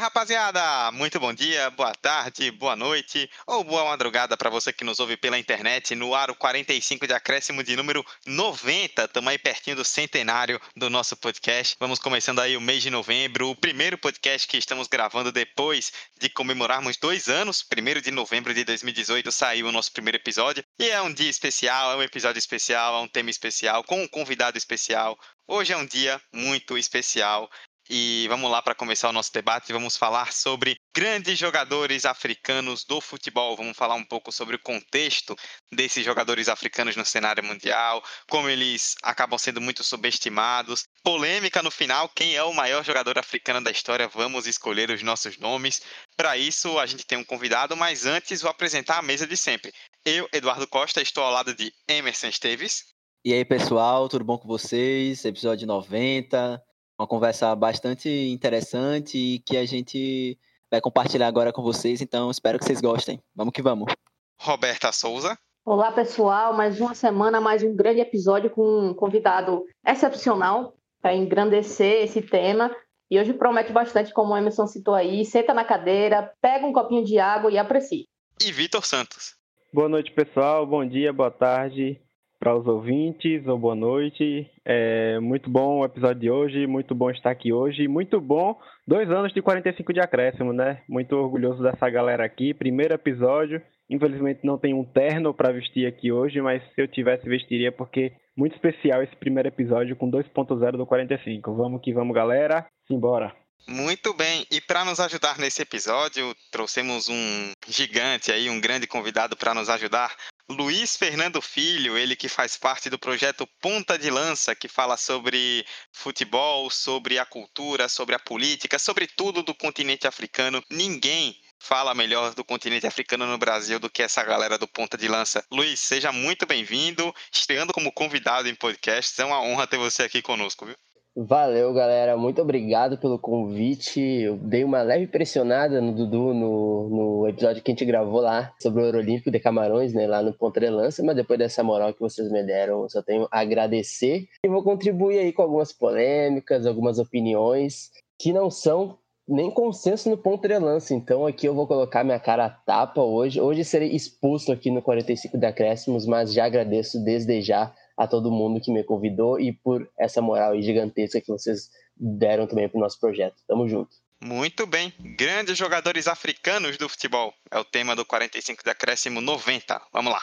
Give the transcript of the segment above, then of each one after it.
rapaziada! Muito bom dia, boa tarde, boa noite ou boa madrugada para você que nos ouve pela internet no aro 45 de acréscimo de número 90. Estamos aí pertinho do centenário do nosso podcast. Vamos começando aí o mês de novembro, o primeiro podcast que estamos gravando depois de comemorarmos dois anos. Primeiro de novembro de 2018 saiu o nosso primeiro episódio e é um dia especial, é um episódio especial, é um tema especial, com um convidado especial. Hoje é um dia muito especial e vamos lá para começar o nosso debate. Vamos falar sobre grandes jogadores africanos do futebol. Vamos falar um pouco sobre o contexto desses jogadores africanos no cenário mundial, como eles acabam sendo muito subestimados. Polêmica no final: quem é o maior jogador africano da história? Vamos escolher os nossos nomes. Para isso, a gente tem um convidado, mas antes vou apresentar a mesa de sempre. Eu, Eduardo Costa, estou ao lado de Emerson Esteves. E aí, pessoal, tudo bom com vocês? Episódio 90 uma conversa bastante interessante e que a gente vai compartilhar agora com vocês, então espero que vocês gostem. Vamos que vamos. Roberta Souza. Olá, pessoal. Mais uma semana, mais um grande episódio com um convidado excepcional para engrandecer esse tema. E hoje promete bastante, como o Emerson citou aí. Senta na cadeira, pega um copinho de água e aprecie. E Vitor Santos. Boa noite, pessoal. Bom dia, boa tarde para os ouvintes, ou boa noite. É muito bom o episódio de hoje, muito bom estar aqui hoje, muito bom dois anos de 45 de acréscimo, né? Muito orgulhoso dessa galera aqui. Primeiro episódio, infelizmente não tem um terno para vestir aqui hoje, mas se eu tivesse vestiria porque muito especial esse primeiro episódio com 2.0 do 45. Vamos que vamos, galera. Simbora. Muito bem, e para nos ajudar nesse episódio, trouxemos um gigante aí, um grande convidado para nos ajudar, Luiz Fernando Filho, ele que faz parte do projeto Ponta de Lança, que fala sobre futebol, sobre a cultura, sobre a política, sobre tudo do continente africano. Ninguém fala melhor do continente africano no Brasil do que essa galera do Ponta de Lança. Luiz, seja muito bem-vindo, estreando como convidado em podcast. É uma honra ter você aqui conosco, viu? Valeu, galera. Muito obrigado pelo convite. Eu dei uma leve pressionada no Dudu no, no episódio que a gente gravou lá sobre o Olímpico de Camarões, né? Lá no Ponta de Lança, mas depois dessa moral que vocês me deram, eu só tenho a agradecer. E vou contribuir aí com algumas polêmicas, algumas opiniões que não são nem consenso no lança. Então aqui eu vou colocar minha cara a tapa hoje. Hoje serei expulso aqui no 45 de acréscimos, mas já agradeço desde já a todo mundo que me convidou e por essa moral gigantesca que vocês deram também para o nosso projeto. Tamo junto. Muito bem. Grandes jogadores africanos do futebol. É o tema do 45 de acréscimo 90. Vamos lá.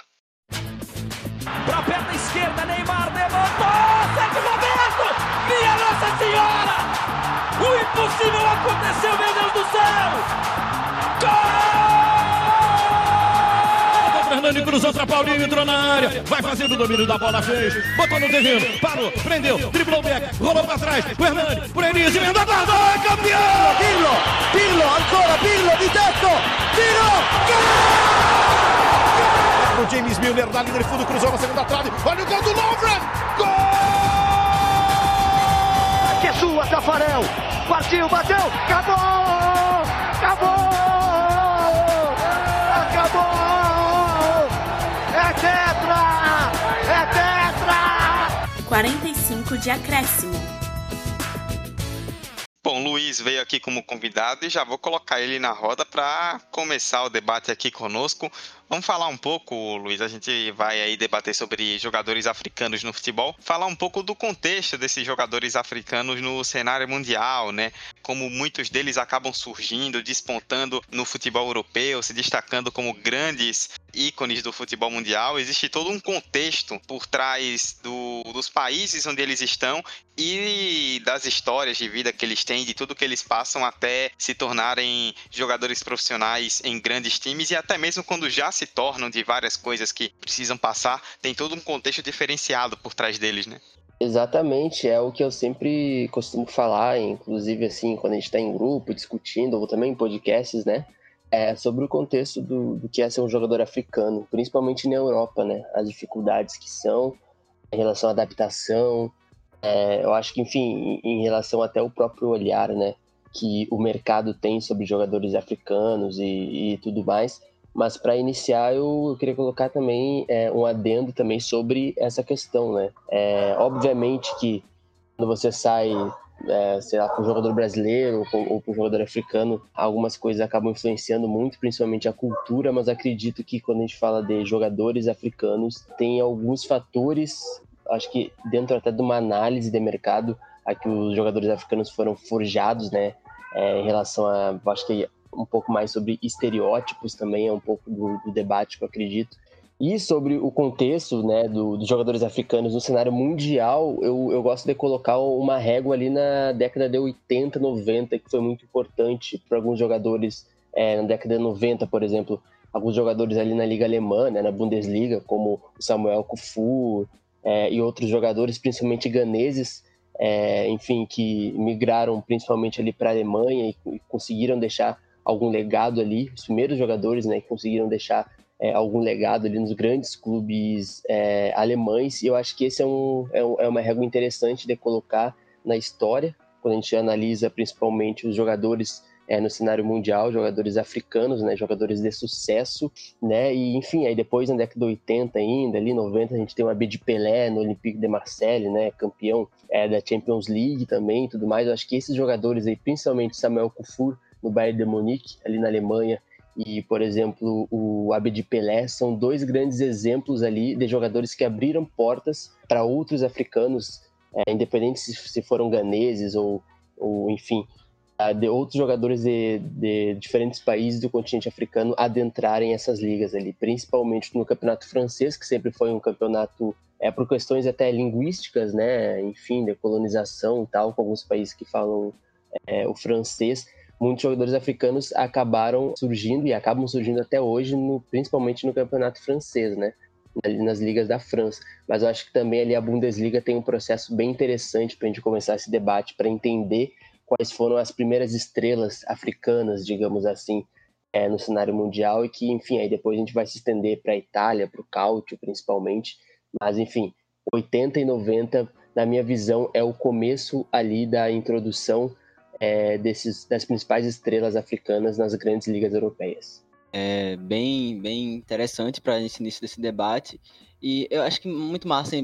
Para a perna esquerda, Neymar levantou! Sérgio Roberto! Minha Nossa Senhora! O impossível aconteceu, meu Deus do céu! Gol! Hernani cruzou para Paulinho, entrou na área. Vai fazendo o domínio da bola, fez. Botou no terreno, parou, prendeu, driblou o back, rolou para trás. O Hernani, por Enise, emenda guarda, é campeão! Pirlo, Pirlo, ancora Pirlo di tetto, tiro, gol! O James Milner na linha de fundo, cruzou na segunda trave. Olha o gol do Lovren! Gol! Que é sua, Tafarel! Partiu, bateu! Acabou! 45 de acréscimo. Bom, Luiz veio aqui como convidado e já vou colocar ele na roda para começar o debate aqui conosco. Vamos falar um pouco, Luiz, a gente vai aí debater sobre jogadores africanos no futebol, falar um pouco do contexto desses jogadores africanos no cenário mundial, né? Como muitos deles acabam surgindo, despontando no futebol europeu, se destacando como grandes ícones do futebol mundial. Existe todo um contexto por trás do, dos países onde eles estão e das histórias de vida que eles têm, de tudo que eles passam até se tornarem jogadores profissionais em grandes times e até mesmo quando já se tornam de várias coisas que precisam passar, tem todo um contexto diferenciado por trás deles, né? Exatamente, é o que eu sempre costumo falar, inclusive assim, quando a gente está em grupo, discutindo, ou também em podcasts, né? É sobre o contexto do, do que é ser um jogador africano, principalmente na Europa, né? As dificuldades que são em relação à adaptação, é, eu acho que, enfim, em, relação até o próprio olhar, né? Que o mercado tem sobre jogadores africanos e, e tudo mais, mas para iniciar, eu queria colocar também é, um adendo também sobre essa questão, né? É, obviamente que quando você sai é, sei lá, para o jogador brasileiro ou para o jogador africano, algumas coisas acabam influenciando muito, principalmente a cultura, mas acredito que quando a gente fala de jogadores africanos, tem alguns fatores, acho que dentro até de uma análise de mercado, a que os jogadores africanos foram forjados, né, é, em relação a, acho que um pouco mais sobre estereótipos também, é um pouco do, do debate que eu acredito. E sobre o contexto né, do, dos jogadores africanos no cenário mundial, eu, eu gosto de colocar uma régua ali na década de 80, 90, que foi muito importante para alguns jogadores é, na década de 90, por exemplo, alguns jogadores ali na Liga Alemã, né, na Bundesliga, como o Samuel Kufu é, e outros jogadores, principalmente ganeses, é, enfim, que migraram principalmente ali para a Alemanha e, e conseguiram deixar algum legado ali, os primeiros jogadores né, que conseguiram deixar é, algum legado ali nos grandes clubes é, alemães. E eu acho que esse é, um, é, um, é uma régua interessante de colocar na história, quando a gente analisa principalmente os jogadores é, no cenário mundial, jogadores africanos, né, jogadores de sucesso, né, e enfim, aí depois na década de 80 ainda, ali 90, a gente tem o Abed Pelé no Olympique de Marseille, né, campeão é, da Champions League também e tudo mais, eu acho que esses jogadores aí, principalmente Samuel Kufur no Bayern de Munique, ali na Alemanha, e, por exemplo, o Abedi Pelé são dois grandes exemplos ali de jogadores que abriram portas para outros africanos, é, independente se, se foram ganeses ou, ou enfim, de outros jogadores de, de, diferentes países do continente africano adentrarem essas ligas ali, principalmente no campeonato francês, que sempre foi um campeonato é por questões até linguísticas, né, enfim, de colonização e tal, com alguns países que falam é, o francês, muitos jogadores africanos acabaram surgindo e acabam surgindo até hoje, no, principalmente no campeonato francês, né? nas ligas da França. Mas eu acho que também ali a Bundesliga tem um processo bem interessante para a gente começar esse debate, para entender quais foram as primeiras estrelas africanas, digamos assim, é, no cenário mundial e que, enfim, aí depois a gente vai se estender para a Itália, para o Cáutio principalmente. Mas, enfim, 80 e 90, na minha visão, é o começo ali da introdução é, desses, das principais estrelas africanas nas grandes ligas europeias. É bem, bem interessante para esse início desse debate. E eu acho que muito massa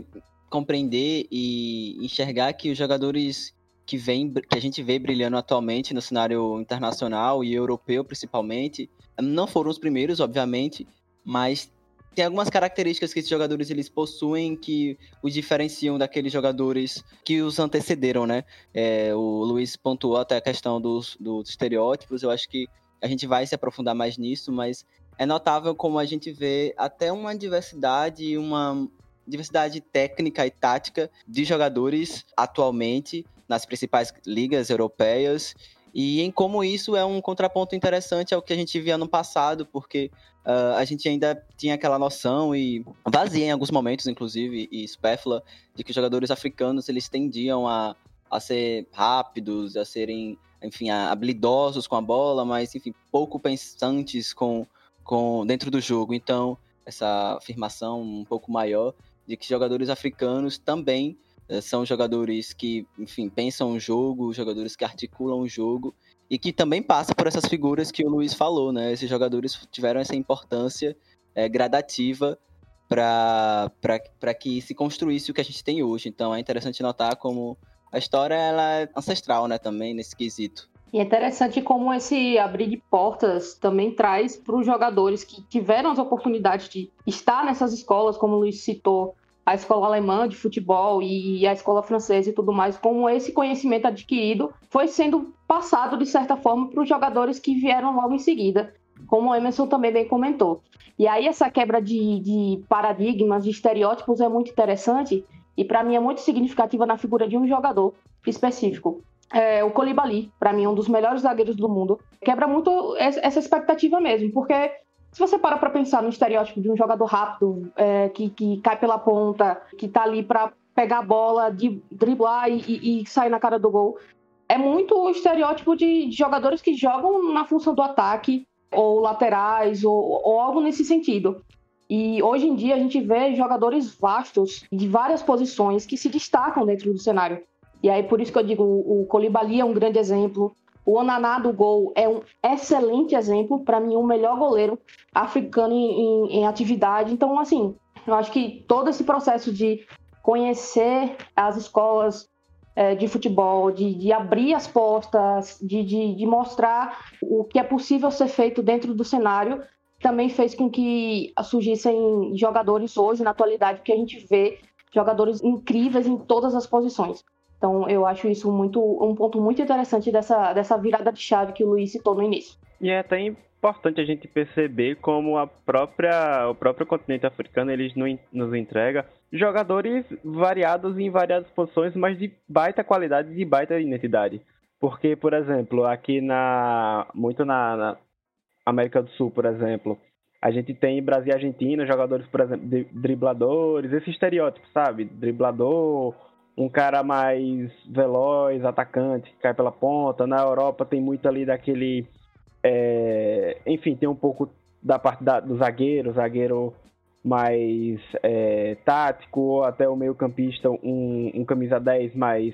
compreender e enxergar que os jogadores que, vem, que a gente vê brilhando atualmente no cenário internacional e europeu principalmente, não foram os primeiros, obviamente, mas tem algumas características que esses jogadores eles possuem que os diferenciam daqueles jogadores que os antecederam, né? É, o Luiz pontuou até a questão dos, dos estereótipos, eu acho que a gente vai se aprofundar mais nisso, mas é notável como a gente vê até uma diversidade, uma diversidade técnica e tática de jogadores atualmente nas principais ligas europeias e em como isso é um contraponto interessante ao que a gente via no passado, porque uh, a gente ainda tinha aquela noção e vazia em alguns momentos, inclusive, e supérflua, de que jogadores africanos eles tendiam a, a ser rápidos, a serem, enfim, habilidosos com a bola, mas, enfim, pouco pensantes com, com dentro do jogo. Então, essa afirmação um pouco maior de que jogadores africanos também são jogadores que, enfim, pensam o jogo, jogadores que articulam o jogo e que também passa por essas figuras que o Luiz falou, né? Esses jogadores tiveram essa importância é, gradativa para que se construísse o que a gente tem hoje. Então é interessante notar como a história ela é ancestral, né, também nesse quesito. E é interessante como esse abrir de portas também traz para os jogadores que tiveram as oportunidades de estar nessas escolas, como o Luiz citou, a escola alemã de futebol e a escola francesa e tudo mais, como esse conhecimento adquirido foi sendo passado de certa forma para os jogadores que vieram logo em seguida, como o Emerson também bem comentou. E aí essa quebra de, de paradigmas, de estereótipos é muito interessante e para mim é muito significativa na figura de um jogador específico. É, o Colibali, para mim, um dos melhores zagueiros do mundo. Quebra muito essa expectativa mesmo, porque se você para para pensar no estereótipo de um jogador rápido, é, que, que cai pela ponta, que tá ali para pegar a bola, de driblar e, e, e, sair na cara do gol, é muito o estereótipo de, de, jogadores que jogam na função do ataque, ou laterais, ou, ou algo nesse sentido. E hoje em dia a gente vê jogadores vastos de várias posições que se destacam dentro do cenário. E aí por isso que eu digo, o Colibali é um grande exemplo, o Onaná do gol é um excelente exemplo, para mim, o melhor goleiro africano em, em, em, atividade. Então, assim, eu acho que todo esse processo de conhecer as escolas é, de futebol, de, de, abrir as portas, de, de, de, mostrar o que é possível ser feito dentro do cenário, também fez com que surgissem jogadores hoje, na atualidade, que a gente vê jogadores incríveis em todas as posições. Então, eu acho isso muito um ponto muito interessante dessa, dessa virada de chave que o Luiz citou no início. E é até importante a gente perceber como a própria, o próprio continente africano eles nos entrega jogadores variados em variadas posições, mas de baita qualidade e de baita identidade. Porque, por exemplo, aqui na muito na, na, América do Sul, por exemplo, a gente tem Brasil e Argentina, jogadores, por exemplo, dribladores, esse estereótipo, sabe? Driblador, um cara mais veloz, atacante, que cai pela ponta. Na Europa tem muito ali daquele. É... enfim, tem um pouco da parte da, do zagueiro, zagueiro mais é, tático, ou até o meio-campista, um, um, camisa 10 mais,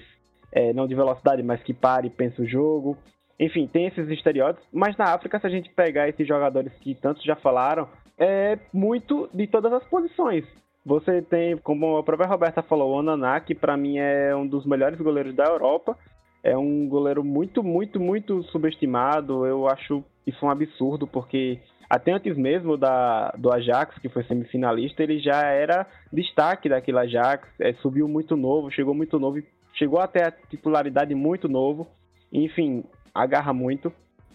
é, não de velocidade, mas que pare e pense o jogo. Enfim, tem esses estereótipos, mas na África, se a gente pegar esses jogadores que tantos já falaram, é muito de todas as posições. Você tem, como a própria Roberta falou, o Onaná, que para mim é um dos melhores goleiros da Europa. É um goleiro muito, muito, muito subestimado. Eu acho isso um absurdo, porque até antes mesmo da, do Ajax, que foi semifinalista, ele já era destaque daquele Ajax, é, subiu muito novo, chegou muito novo, chegou até a titularidade muito novo, enfim, agarra muito.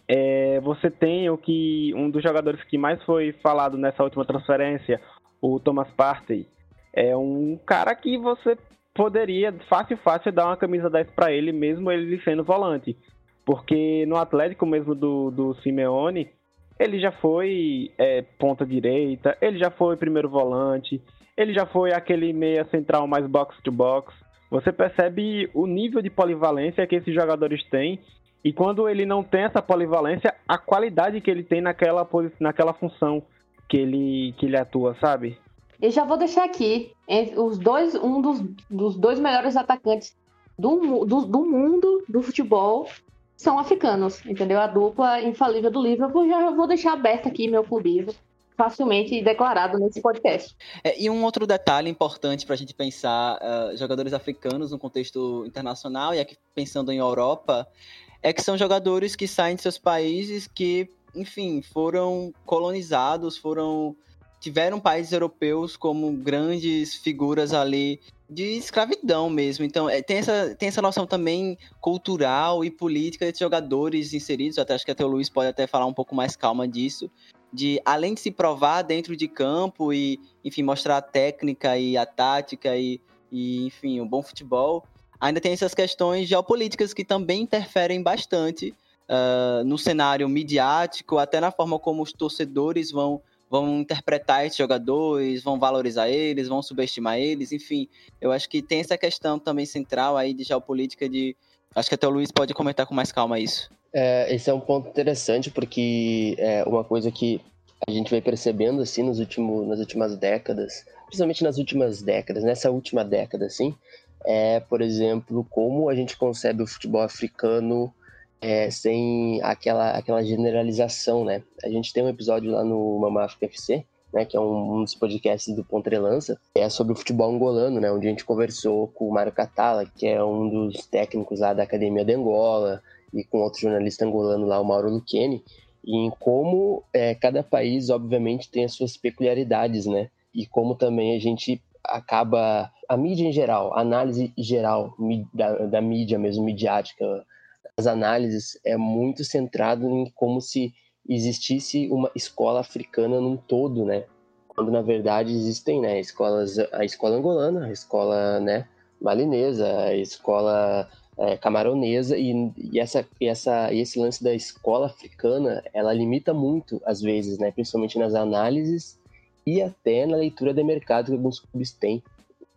É, você tem o que um dos jogadores que mais foi falado nessa última transferência, o Thomas Partey, é um cara que você poderia fácil fácil dar uma camisa 10 para ele, mesmo ele sendo volante. Porque no Atlético mesmo do, do Simeone, ele já foi é, ponta direita, ele já foi primeiro volante, ele já foi aquele meia central mais box to box. Você percebe o nível de polivalência que esses jogadores têm e quando ele não tem essa polivalência, a qualidade que ele tem naquela, naquela função que ele, que ele atua, sabe? E já vou deixar aqui os dois, um dos, dos dois melhores atacantes do, do, do mundo do futebol são africanos, entendeu? A dupla infalível do Liverpool, já vou deixar aberto aqui meu clubismo, facilmente declarado nesse podcast. É, e um outro detalhe importante para a gente pensar uh, jogadores africanos no contexto internacional, e aqui pensando em Europa, é que são jogadores que saem de seus países que, enfim, foram colonizados, foram tiveram países europeus como grandes figuras ali de escravidão mesmo. Então, é, tem, essa, tem essa noção também cultural e política de jogadores inseridos. Até acho que até o Luiz pode até falar um pouco mais calma disso. De além de se provar dentro de campo e, enfim, mostrar a técnica e a tática e, e enfim, o bom futebol, ainda tem essas questões geopolíticas que também interferem bastante uh, no cenário midiático, até na forma como os torcedores vão vão interpretar esses jogadores, vão valorizar eles, vão subestimar eles, enfim. Eu acho que tem essa questão também central aí de geopolítica de. Acho que até o Luiz pode comentar com mais calma isso. É, esse é um ponto interessante porque é uma coisa que a gente vai percebendo assim nos últimos, nas últimas décadas, principalmente nas últimas décadas, nessa última década, assim, é, por exemplo, como a gente concebe o futebol africano é, sem aquela, aquela generalização, né? A gente tem um episódio lá no Mamáfica FC, né, que é um, um dos podcasts do Pontrelança, é sobre o futebol angolano, né, onde a gente conversou com o Mário Catala, que é um dos técnicos lá da Academia de Angola, e com outro jornalista angolano lá, o Mauro Luqueni, e em como é, cada país, obviamente, tem as suas peculiaridades, né, e como também a gente acaba, a mídia em geral, a análise geral da, da mídia mesmo, midiática, as análises é muito centrado em como se existisse uma escola africana num todo, né? Quando na verdade existem, né, escolas, a escola angolana, a escola, né, malinesa, a escola é, camaronesa e, e, essa, e essa, esse lance da escola africana, ela limita muito às vezes, né, principalmente nas análises e até na leitura de mercado que alguns clubes têm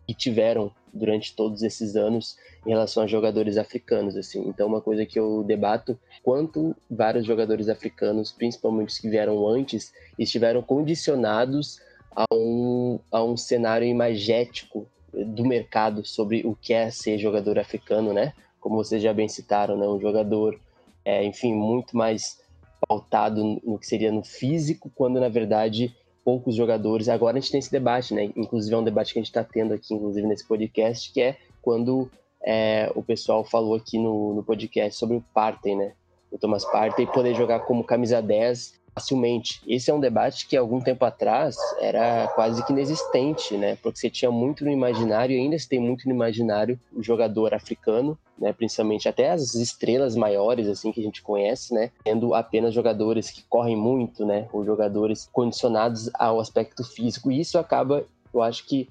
e tiveram durante todos esses anos em relação a jogadores africanos, assim. Então, uma coisa que eu debato, quanto vários jogadores africanos, principalmente os que vieram antes, estiveram condicionados a um, a um cenário imagético do mercado sobre o que é ser jogador africano, né? Como vocês já bem citaram, né? Um jogador, é, enfim, muito mais pautado no que seria no físico, quando na verdade poucos jogadores. Agora a gente tem esse debate, né? Inclusive é um debate que a gente está tendo aqui, inclusive nesse podcast, que é quando é, o pessoal falou aqui no, no podcast sobre o Partey, né? O Thomas Partey poder jogar como camisa 10 facilmente. Esse é um debate que algum tempo atrás era quase que inexistente, né? Porque você tinha muito no imaginário e ainda se tem muito no imaginário o jogador africano, né? Principalmente até as estrelas maiores assim que a gente conhece, né? Tendo apenas jogadores que correm muito, né? Ou jogadores condicionados ao aspecto físico. E isso acaba, eu acho que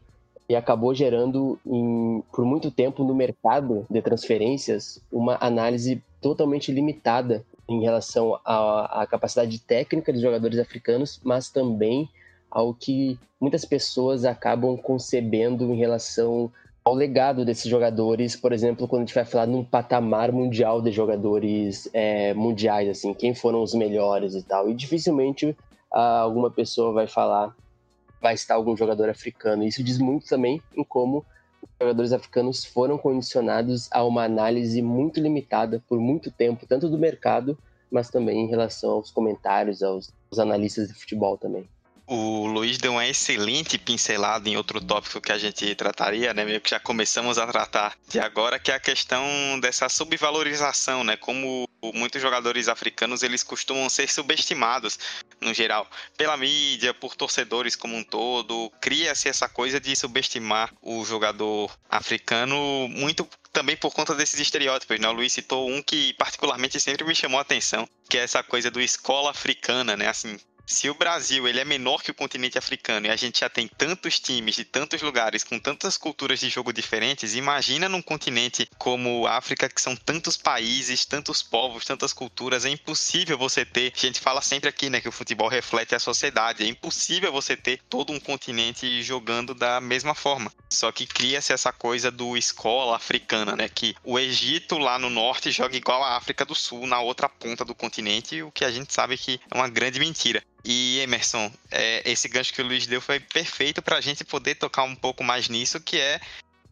e acabou gerando em, por muito tempo no mercado de transferências uma análise totalmente limitada em relação à, à capacidade técnica dos jogadores africanos, mas também ao que muitas pessoas acabam concebendo em relação ao legado desses jogadores, por exemplo, quando a gente vai falar num patamar mundial de jogadores é, mundiais, assim, quem foram os melhores e tal. E dificilmente ah, alguma pessoa vai falar, vai estar algum jogador africano. Isso diz muito também em como jogadores africanos foram condicionados a uma análise muito limitada por muito tempo, tanto do mercado, mas também em relação aos comentários, aos, aos analistas de futebol também. O Luiz deu uma excelente pincelada em outro tópico que a gente trataria, né? Meio que já começamos a tratar de agora, que é a questão dessa subvalorização, né? Como muitos jogadores africanos eles costumam ser subestimados no geral pela mídia, por torcedores como um todo. Cria-se essa coisa de subestimar o jogador africano muito também por conta desses estereótipos, né? O Luiz citou um que particularmente sempre me chamou a atenção, que é essa coisa do escola africana, né? Assim, se o Brasil ele é menor que o continente africano e a gente já tem tantos times de tantos lugares com tantas culturas de jogo diferentes, imagina num continente como a África que são tantos países, tantos povos, tantas culturas, é impossível você ter. A gente fala sempre aqui, né, que o futebol reflete a sociedade, é impossível você ter todo um continente jogando da mesma forma. Só que cria-se essa coisa do escola africana, né, que o Egito lá no norte joga igual a África do Sul na outra ponta do continente, o que a gente sabe que é uma grande mentira. E Emerson, é, esse gancho que o Luiz deu foi perfeito para a gente poder tocar um pouco mais nisso, que é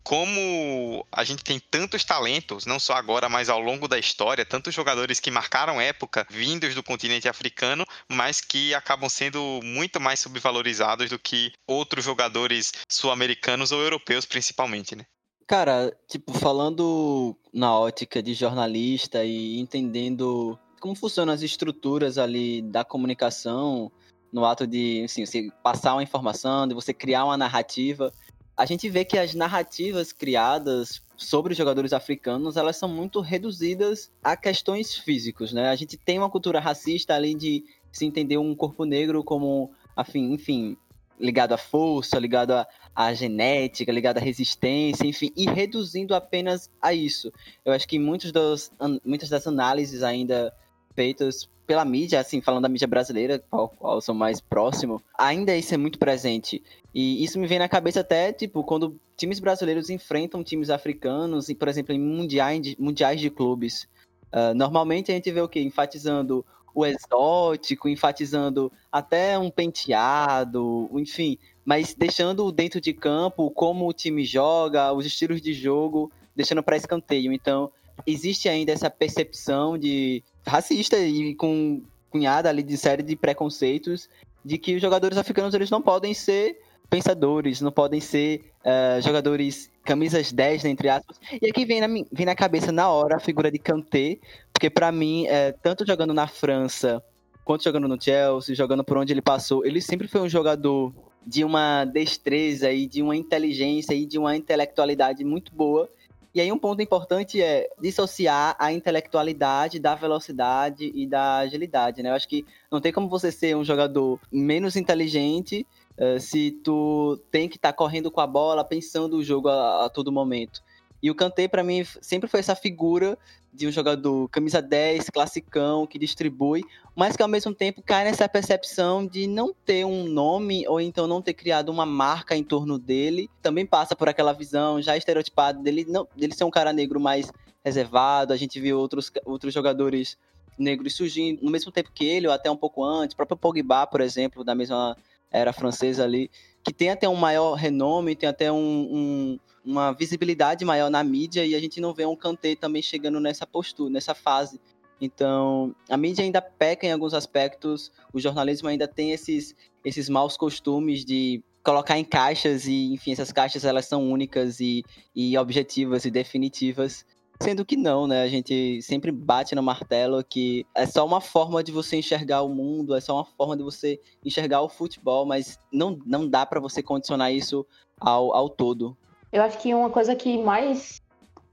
como a gente tem tantos talentos, não só agora, mas ao longo da história, tantos jogadores que marcaram época vindos do continente africano, mas que acabam sendo muito mais subvalorizados do que outros jogadores sul-americanos ou europeus, principalmente, né? Cara, tipo, falando na ótica de jornalista e entendendo como funcionam as estruturas ali da comunicação, no ato de assim, você passar uma informação, de você criar uma narrativa. A gente vê que as narrativas criadas sobre os jogadores africanos, elas são muito reduzidas a questões físicos, né? A gente tem uma cultura racista ali de se entender um corpo negro como, afim, enfim, ligado à força, ligado à, à, genética, ligado à resistência, enfim, e reduzindo apenas a isso. Eu acho que muitos dos, muitas das análises ainda feitas pela mídia, assim, falando da mídia brasileira, qual, qual sou mais próximo, ainda isso é muito presente. E isso me vem na cabeça até, tipo, quando times brasileiros enfrentam times africanos, por exemplo, em mundiais de, mundiais de clubes. Uh, normalmente a gente vê o quê? Enfatizando o exótico, enfatizando até um penteado, enfim, mas deixando dentro de campo como o time joga, os estilos de jogo, deixando para escanteio. Então, existe ainda essa percepção de racista e com cunhada ali de série de preconceitos de que os jogadores africanos eles não podem ser pensadores, não podem ser uh, jogadores camisas 10, né, entre aspas. E aqui vem na, vem na cabeça na hora a figura de Kanté, porque para mim, é, tanto jogando na França, quanto jogando no Chelsea, jogando por onde ele passou, ele sempre foi um jogador de uma destreza e de uma inteligência e de uma intelectualidade muito boa e aí um ponto importante é dissociar a intelectualidade da velocidade e da agilidade, né? Eu acho que não tem como você ser um jogador menos inteligente uh, se tu tem que estar tá correndo com a bola, pensando o jogo a, a todo momento. E o Kanté, para mim, sempre foi essa figura de um jogador camisa 10, classicão, que distribui, mas que ao mesmo tempo cai nessa percepção de não ter um nome ou então não ter criado uma marca em torno dele. Também passa por aquela visão já estereotipada dele, não, dele ser um cara negro mais reservado. A gente viu outros, outros jogadores negros surgindo no mesmo tempo que ele, ou até um pouco antes. O próprio Pogba, por exemplo, da mesma era francesa ali, que tem até um maior renome, tem até um, um uma visibilidade maior na mídia e a gente não vê um Kanté também chegando nessa postura, nessa fase. Então, a mídia ainda peca em alguns aspectos, o jornalismo ainda tem esses, esses maus costumes de colocar em caixas e, enfim, essas caixas elas são únicas e, e objetivas e definitivas. Sendo que não, né? A gente sempre bate no martelo que é só uma forma de você enxergar o mundo, é só uma forma de você enxergar o futebol, mas não, não dá para você condicionar isso ao, ao todo. Eu acho que uma coisa que mais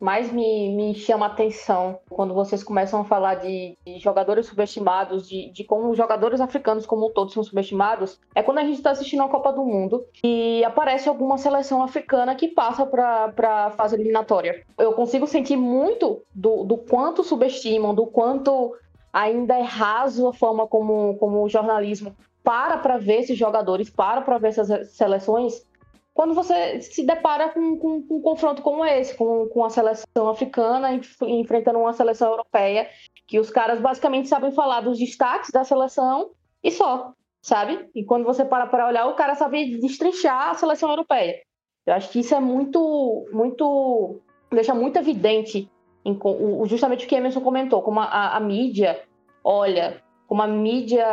mais me, me chama atenção quando vocês começam a falar de, de jogadores subestimados, de, de, como jogadores africanos como todos são subestimados, é quando a gente está assistindo a Copa do Mundo e aparece alguma seleção africana que passa para a fase eliminatória. Eu consigo sentir muito do, do quanto subestimam, do quanto ainda é raso a forma como, como o jornalismo para para ver esses jogadores, para para ver essas seleções quando você se depara com, com, com um confronto como esse, com, com a seleção africana enfrentando uma seleção europeia, que os caras basicamente sabem falar dos destaques da seleção e só, sabe? E quando você para para olhar, o cara sabe destrinchar a seleção europeia. Eu acho que isso é muito, muito, deixa muito evidente em, justamente o que Emerson comentou, como a, a mídia olha, como a mídia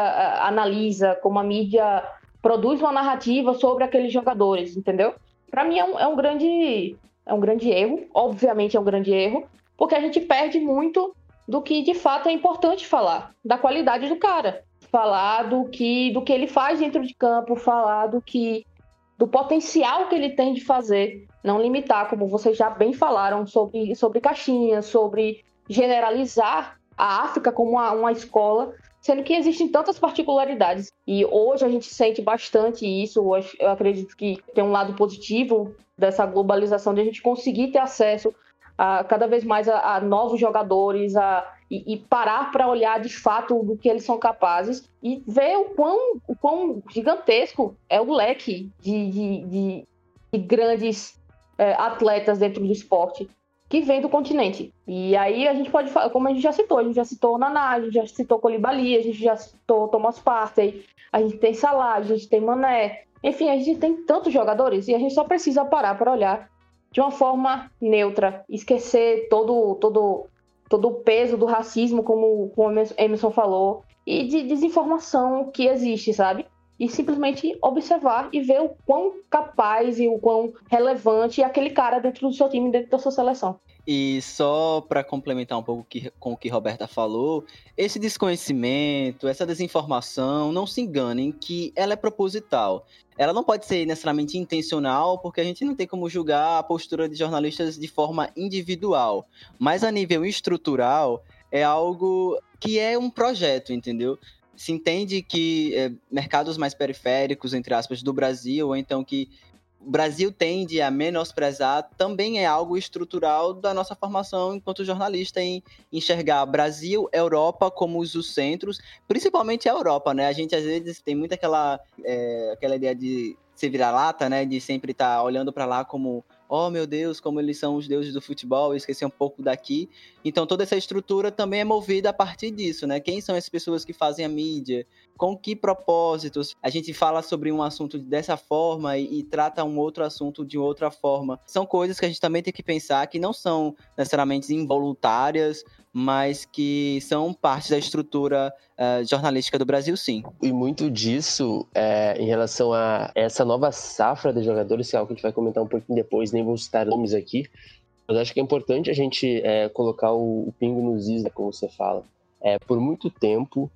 analisa, como a mídia produz uma narrativa sobre aqueles jogadores, entendeu? Para mim é um, é um grande é um grande erro, obviamente é um grande erro, porque a gente perde muito do que de fato é importante falar, da qualidade do cara, falar do que do que ele faz dentro de campo, falar do que do potencial que ele tem de fazer, não limitar, como vocês já bem falaram sobre sobre caixinhas, sobre generalizar a África como uma, uma escola sendo que existem tantas particularidades. E hoje a gente sente bastante isso. Eu acredito que tem um lado positivo dessa globalização de a gente conseguir ter acesso a, cada vez mais a, a novos jogadores a, e, e parar para olhar de fato do que eles são capazes e ver o quão, o quão gigantesco é o leque de, de, de, de grandes é, atletas dentro do esporte que vem do continente. E aí a gente pode falar, como a gente já citou, a gente já citou Naná, a gente já citou Colibali, a gente já citou Thomas Partey, a gente tem Salah, a gente tem Mané. Enfim, a gente tem tantos jogadores e a gente só precisa parar para olhar de uma forma neutra, esquecer todo todo todo o peso do racismo, como, como o Emerson falou, e de desinformação que existe, sabe? E simplesmente observar e ver o quão capaz e o quão relevante é aquele cara dentro do seu time, dentro da sua seleção. E só para complementar um pouco com o que Roberta falou, esse desconhecimento, essa desinformação, não se enganem que ela é proposital. Ela não pode ser necessariamente intencional, porque a gente não tem como julgar a postura de jornalistas de forma individual. Mas a nível estrutural, é algo que é um projeto, entendeu? Se entende que é, mercados mais periféricos, entre aspas, do Brasil, ou então que o Brasil tende a menosprezar, também é algo estrutural da nossa formação enquanto jornalista em enxergar Brasil, Europa como os centros, principalmente a Europa, né? A gente às vezes tem muito aquela, é, aquela ideia de se virar lata, né? De sempre estar tá olhando para lá como oh meu Deus, como eles são os deuses do futebol, eu esqueci um pouco daqui. Então toda essa estrutura também é movida a partir disso, né? Quem são as pessoas que fazem a mídia? Com que propósitos? A gente fala sobre um assunto dessa forma e, e trata um outro assunto de outra forma. São coisas que a gente também tem que pensar que não são necessariamente involuntárias, mas que são parte da estrutura uh, jornalística do Brasil, sim. E muito disso é, em relação a essa nova safra de jogadores, que é algo que a gente vai comentar um pouquinho depois, nem vou citar nomes aqui, mas acho que é importante a gente é, colocar o, o, pingo nos is, né, como você fala. É, por muito tempo,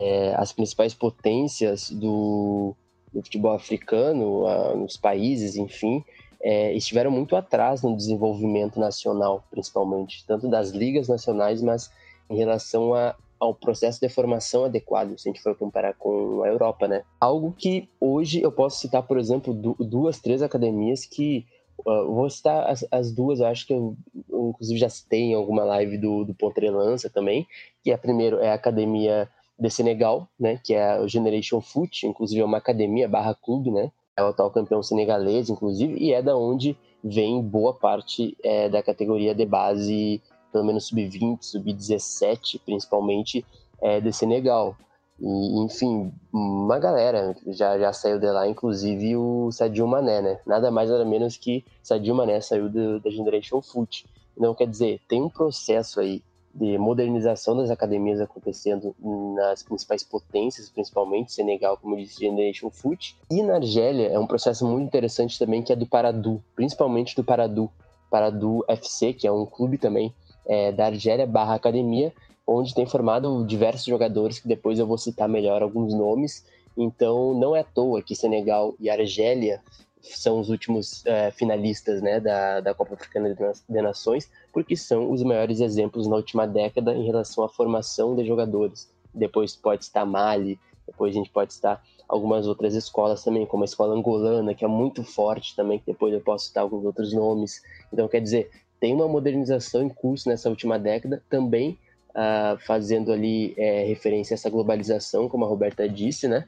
é, as principais potências do, do futebol africano, uh, nos países, enfim, é, estiveram muito atrás no desenvolvimento nacional, principalmente, tanto das ligas nacionais, mas em relação a, ao processo de formação adequado, se a gente for comparar com a Europa, né? Algo que hoje eu posso citar, por exemplo, duas, três academias que uh, vou citar as, as, duas, eu acho que eu, inclusive já citei em alguma live do, do Pontrelança também, que é primeiro é a academia de Senegal, né, que é a Generation Foot, inclusive é uma academia barra clube, né, é o atual campeão senegalês, inclusive, e é da onde vem boa parte é, da categoria de base, pelo menos sub-20, sub-17, principalmente, é, de Senegal. E, enfim, uma galera já, já saiu de lá, inclusive o Sadio Mané, né? Nada mais nada menos que Sadio Mané saiu do, da Generation Foot. Então, quer dizer, tem um processo aí de modernização das academias acontecendo nas principais potências, principalmente Senegal, como eu disse, Generation Foot. E na Argélia é um processo muito interessante também que é do Paradu, principalmente do Paradu, Paradu FC, que é um clube também é, da Argélia barra academia, onde tem formado diversos jogadores que depois eu vou citar melhor alguns nomes. Então não é à toa que Senegal e Argélia são os últimos é, finalistas né, da, da Copa Africana de Nações, porque são os maiores exemplos na última década em relação à formação de jogadores. Depois pode estar Mali, depois a gente pode estar algumas outras escolas também, como a escola angolana, que é muito forte também, que depois eu posso citar alguns outros nomes. Então, quer dizer, tem uma modernização em curso nessa última década, também uh, fazendo ali é, referência a essa globalização, como a Roberta disse, né?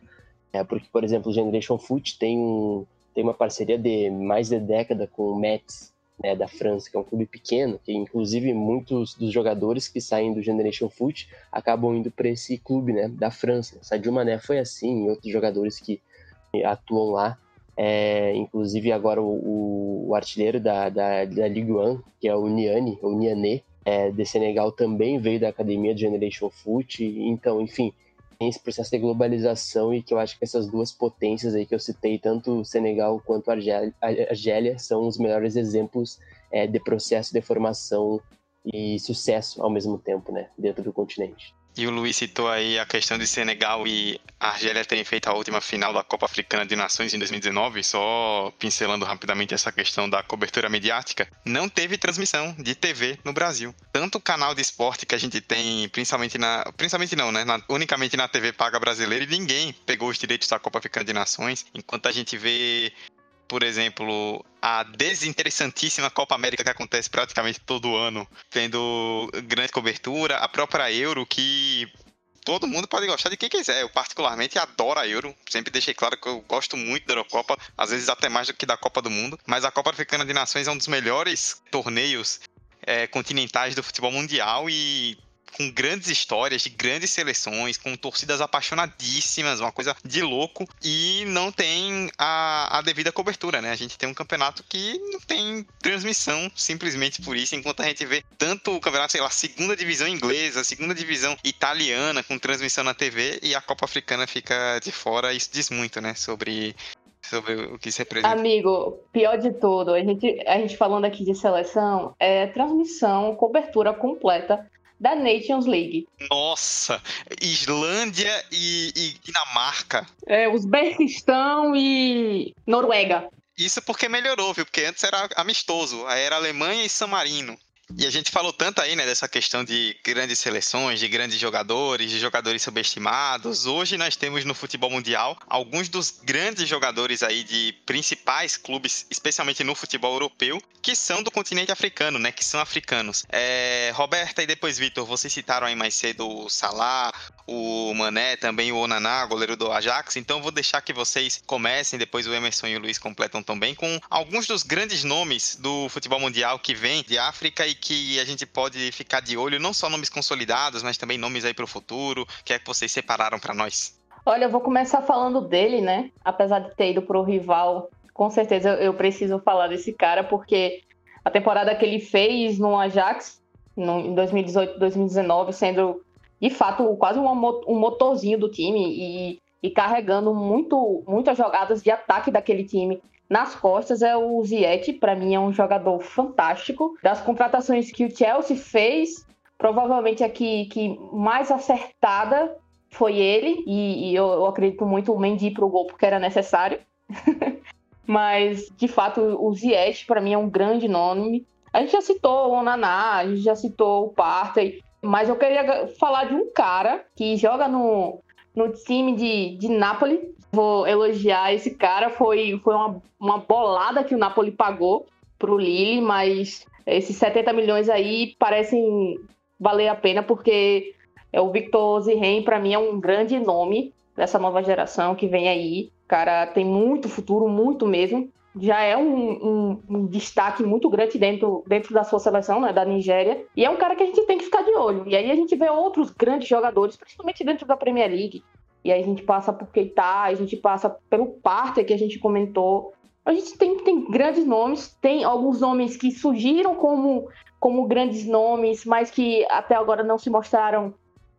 É porque, por exemplo, o Generation Foot tem um, tem uma parceria de mais de década com o Metz, né, da França, que é um clube pequeno, que inclusive muitos dos jogadores que saem do Generation Foot acabam indo para esse clube né, da França. Sadio Mané foi assim, e outros jogadores que atuam lá. É, inclusive agora o, o artilheiro da, da, da, Ligue 1, que é o Niani, o Niané, é, de Senegal, também veio da academia de Generation Foot. Então, enfim, tem esse processo de globalização e que eu acho que essas duas potências aí que eu citei, tanto Senegal quanto Argélia são os melhores exemplos é, de processo de formação e sucesso ao mesmo tempo, né, dentro do continente. E o Luiz citou aí a questão de Senegal e Argélia terem feito a última final da Copa Africana de Nações em 2019, só pincelando rapidamente essa questão da cobertura mediática, não teve transmissão de TV no Brasil. Tanto o canal de esporte que a gente tem, principalmente na. Principalmente não, né? Na, unicamente na TV paga brasileira, e ninguém pegou os direitos da Copa Africana de Nações, enquanto a gente vê por exemplo, a desinteressantíssima Copa América que acontece praticamente todo ano, tendo grande cobertura, a própria Euro, que todo mundo pode gostar de quem quiser. Eu, particularmente, adoro a Euro. Sempre deixei claro que eu gosto muito da Eurocopa, às vezes até mais do que da Copa do Mundo. Mas a Copa Africana de Nações é um dos melhores torneios é, continentais do futebol mundial e com grandes histórias de grandes seleções, com torcidas apaixonadíssimas, uma coisa de louco, e não tem a, a devida cobertura, né? A gente tem um campeonato que não tem transmissão simplesmente por isso, enquanto a gente vê tanto o campeonato, sei lá, segunda divisão inglesa, segunda divisão italiana com transmissão na TV e a Copa Africana fica de fora, isso diz muito, né, sobre sobre o que se representa. Amigo, pior de tudo, a gente, a gente falando aqui de seleção, é transmissão, cobertura completa da Nations League. Nossa, Islândia e, e Dinamarca. É, Uzbequistão e Noruega. Isso porque melhorou, viu? Porque antes era amistoso, aí era Alemanha e San Marino. E a gente falou tanto aí, né, dessa questão de grandes seleções, de grandes jogadores, de jogadores subestimados. Hoje nós temos no futebol mundial alguns dos grandes jogadores aí de principais clubes, especialmente no futebol europeu, que são do continente africano, né, que são africanos. É, Roberta e depois Vitor, vocês citaram aí mais cedo o Salah, o Mané, também o Onaná, goleiro do Ajax. Então vou deixar que vocês comecem, depois o Emerson e o Luiz completam também com alguns dos grandes nomes do futebol mundial que vêm de África e que a gente pode ficar de olho, não só nomes consolidados, mas também nomes aí para o futuro? Que é que vocês separaram para nós? Olha, eu vou começar falando dele, né? Apesar de ter ido para o rival, com certeza eu preciso falar desse cara, porque a temporada que ele fez no Ajax, em 2018, 2019, sendo de fato quase um, um motorzinho do time e, e carregando muito, muitas jogadas de ataque daquele time nas costas é o Ziyech, para mim é um jogador fantástico. Das contratações que o Chelsea fez, provavelmente a que, que mais acertada foi ele, e, e eu, eu, acredito muito o Mendy pro gol porque era necessário. Mas, de fato, o Ziyech para mim é um grande nome. A gente já citou o Onaná, a gente já citou o Partey, mas eu queria falar de um cara que joga no, no time de, de Napoli, vou elogiar esse cara. Foi, foi uma, uma bolada que o Napoli pagou pro Lille, mas esses 70 milhões aí parecem valer a pena, porque é o Victor Ziren, para mim, é um grande nome dessa nova geração que vem aí. O cara tem muito futuro, muito mesmo. Já é um, um, um, destaque muito grande dentro, dentro da sua seleção, né, da Nigéria. E é um cara que a gente tem que ficar de olho. E aí a gente vê outros grandes jogadores, principalmente dentro da Premier League, e aí a gente passa por Keita, a gente passa pelo Parter que a gente comentou. A gente tem, tem grandes nomes, tem alguns nomes que surgiram como, como grandes nomes, mas que até agora não se mostraram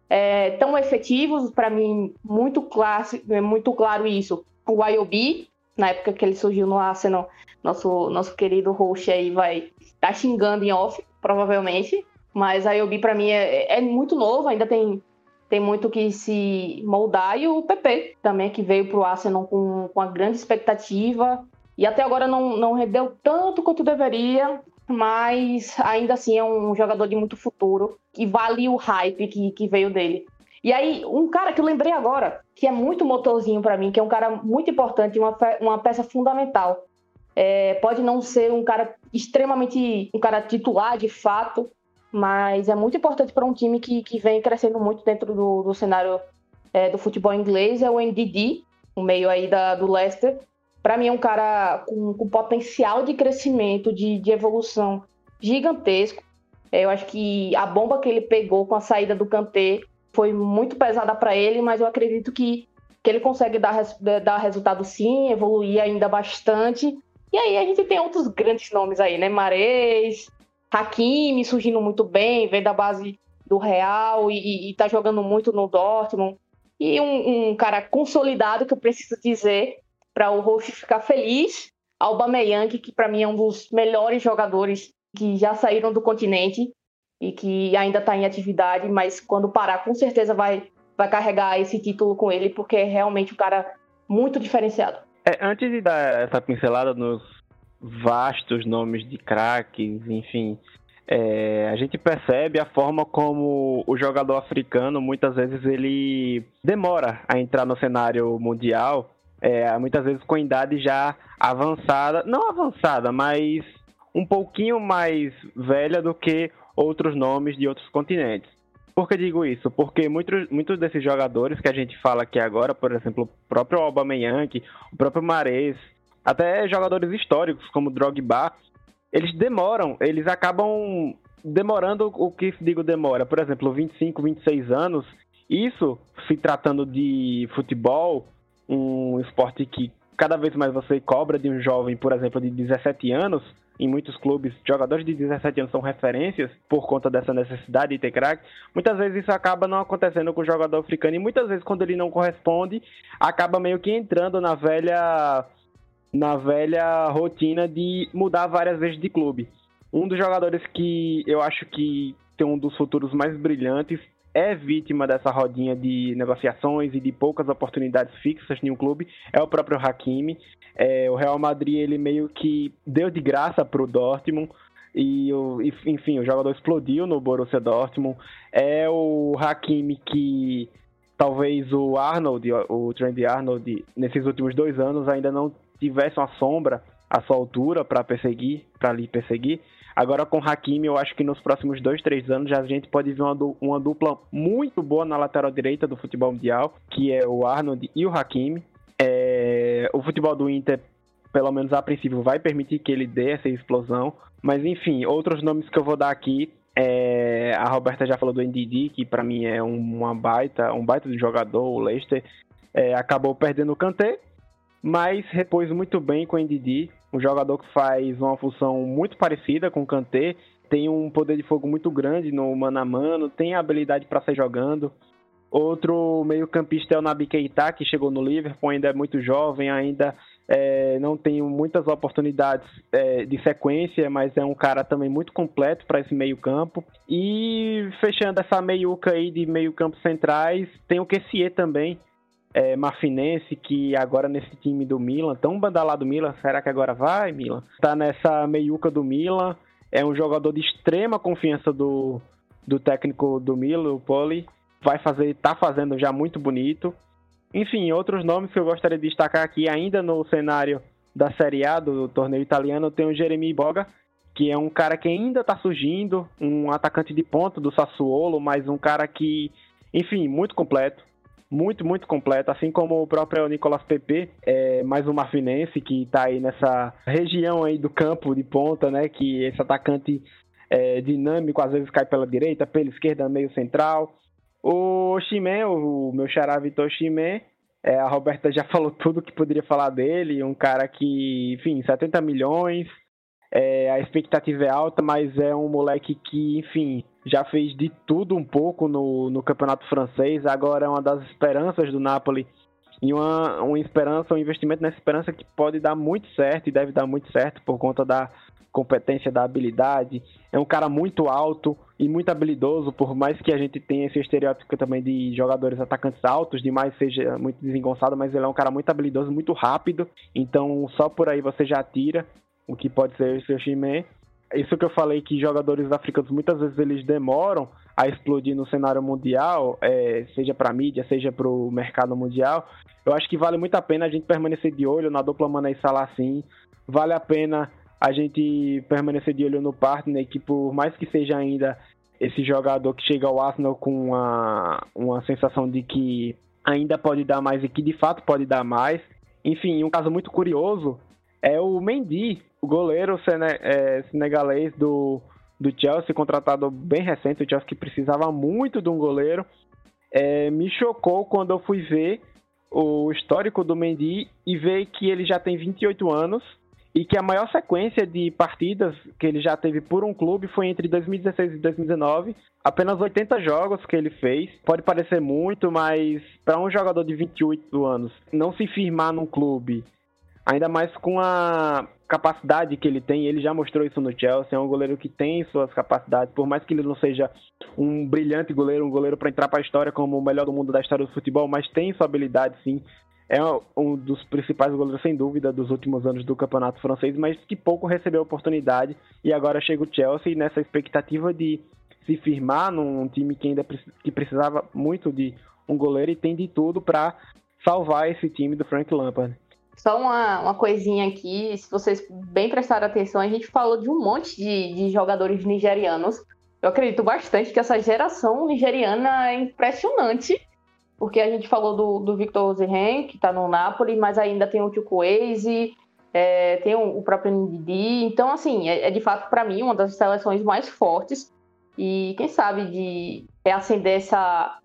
é, tão efetivos. Para mim, muito, clássico, é muito claro isso. O IOB, na época que ele surgiu no Arsenal, nosso, nosso querido host aí vai tá xingando em off, provavelmente. Mas a IOB, para mim, é, é muito novo, ainda tem tem muito que se moldar. E o PP também, que veio para o Arsenal com, com uma grande expectativa. E até agora não, não rendeu tanto quanto deveria, mas ainda assim é um jogador de muito futuro que vale o hype que, que veio dele. E aí, um cara que eu lembrei agora, que é muito motorzinho para mim, que é um cara muito importante, uma, uma peça fundamental. É, pode não ser um cara extremamente, um cara titular de fato, mas é muito importante para um time que, que vem crescendo muito dentro do, do cenário é, do futebol inglês, é o NDD, o meio aí da, do Leicester. Para mim é um cara com, com potencial de crescimento, de, de evolução gigantesco. É, eu acho que a bomba que ele pegou com a saída do Kanté foi muito pesada para ele, mas eu acredito que, que ele consegue dar, dar resultado sim, evoluir ainda bastante. E aí a gente tem outros grandes nomes aí, né? Marês, Hakimi surgindo muito bem, vem da base do Real e, está jogando muito no Dortmund. E um, um, cara consolidado que eu preciso dizer para o Rolf ficar feliz, Aubameyang, que para mim é um dos melhores jogadores que já saíram do continente e que ainda está em atividade, mas quando parar com certeza vai vai carregar esse título com ele porque é realmente um cara muito diferenciado. É, antes de dar essa pincelada nos vastos nomes de craques, enfim. É, a gente percebe a forma como o jogador africano muitas vezes ele demora a entrar no cenário mundial, é, muitas vezes com idade já avançada, não avançada, mas um pouquinho mais velha do que outros nomes de outros continentes. Por que digo isso? Porque muitos, muitos desses jogadores que a gente fala aqui agora, por exemplo, o próprio Aubameyang, o próprio Mares, até jogadores históricos como Drogba, eles demoram, eles acabam demorando o que digo demora. Por exemplo, 25, 26 anos, isso se tratando de futebol, um esporte que cada vez mais você cobra de um jovem, por exemplo, de 17 anos, em muitos clubes, jogadores de 17 anos são referências por conta dessa necessidade de ter craque. Muitas vezes isso acaba não acontecendo com o jogador africano e muitas vezes quando ele não corresponde, acaba meio que entrando na velha na velha rotina de mudar várias vezes de clube. Um dos jogadores que eu acho que tem um dos futuros mais brilhantes é vítima dessa rodinha de negociações e de poucas oportunidades fixas em um clube é o próprio Hakimi. É, o Real Madrid ele meio que deu de graça para o Dortmund e enfim o jogador explodiu no Borussia Dortmund. É o Hakimi que talvez o Arnold, o Trent Arnold, nesses últimos dois anos ainda não tivesse uma sombra à sua altura para perseguir, para ali perseguir. Agora com Hakimi, eu acho que nos próximos dois, três anos já a gente pode ver uma, dupla muito boa na lateral direita do futebol mundial, que é o Arnold e o Hakimi. É, o futebol do Inter, pelo menos a princípio, vai permitir que ele dê essa explosão. Mas enfim, outros nomes que eu vou dar aqui é, a Roberta já falou do NDD, que para mim é uma baita, um baita de jogador, o Leicester. É, acabou perdendo o Kanté, mas repôs muito bem com o NDD, um jogador que faz uma função muito parecida com o Kanté, tem um poder de fogo muito grande no mano a mano, tem habilidade para sair jogando. Outro meio-campista é o Nabi Keita, que chegou no Liverpool, ainda é muito jovem, ainda é, não tem muitas oportunidades é, de sequência, mas é um cara também muito completo para esse meio-campo. E fechando essa meiuca aí de meio-campo centrais, tem o Kessie também, é, que agora nesse time do Milan, tão badalado do Milan, será que agora vai, Milan? Tá nessa meiuca do Milan, é um jogador de extrema confiança do, do técnico do Milan, o Poli, vai fazer, tá fazendo já muito bonito. Enfim, outros nomes que eu gostaria de destacar aqui, ainda no cenário da Série A, do torneio italiano, tem o Jeremy Boga, que é um cara que ainda está surgindo, um atacante de ponta do Sassuolo, mas um cara que, enfim, muito completo muito, muito completo, assim como o próprio Nicolas Pepe, é, mais um marfinense que está aí nessa região aí do campo de ponta, né, que esse atacante é, dinâmico às vezes cai pela direita, pela esquerda, meio central. O Chimé, o meu xará Vitor Chimé, é, a Roberta já falou tudo que poderia falar dele, um cara que, enfim, 70 milhões, É, a expectativa é alta, mas é um moleque que, enfim, já fez de tudo um pouco no, no campeonato francês. Agora é uma das esperanças do Napoli e uma, uma esperança, um investimento nessa esperança que pode dar muito certo e deve dar muito certo por conta da competência, da habilidade. É um cara muito alto e muito habilidoso, por mais que a gente tenha esse estereótipo também de jogadores atacantes altos, demais seja muito desengonçado, mas ele é um cara muito habilidoso, muito rápido. Então, só por aí você já tira o que pode ser o seu Ximé. Isso que eu falei que jogadores africanos muitas vezes eles demoram a explodir no cenário mundial, é, seja para mídia, seja para o mercado mundial. Eu acho que vale muito a pena a gente permanecer de olho na dupla Mané e Salah sim. Vale a pena a gente permanecer de olho no partner, que por mais que seja ainda esse jogador que chega ao Arsenal com uma, uma sensação de que ainda pode dar mais e que de fato pode dar mais. Enfim, um caso muito curioso é o Mendy, o goleiro é, senegalês do, do Chelsea, contratado bem recente, o Chelsea que precisava muito de um goleiro. É, me chocou quando eu fui ver o histórico do Mendy e ver que ele já tem 28 anos e que a maior sequência de partidas que ele já teve por um clube foi entre 2016 e 2019. Apenas 80 jogos que ele fez. Pode parecer muito, mas para um jogador de 28 anos não se firmar num clube, ainda mais com a capacidade que ele tem, ele já mostrou isso no Chelsea, é um goleiro que tem suas capacidades, por mais que ele não seja um brilhante goleiro, um goleiro para entrar para a história como o melhor do mundo da história do futebol, mas tem sua habilidade sim, é um dos principais goleiros, sem dúvida, dos últimos anos do campeonato francês, mas que pouco recebeu oportunidade e agora chega o Chelsea nessa expectativa de se firmar num time que ainda que precisava muito de um goleiro e tem de tudo para salvar esse time do Frank Lampard. Só uma, uma coisinha aqui, se vocês bem prestaram atenção, a gente falou de um monte de, de jogadores nigerianos. Eu acredito bastante que essa geração nigeriana é impressionante porque a gente falou do, do Victor Ozyhen, que está no Napoli, mas ainda tem o Chukwueze, é, tem o, o próprio Ndidi. Então, assim, é, é de fato, para mim, uma das seleções mais fortes. E quem sabe de reacender essa,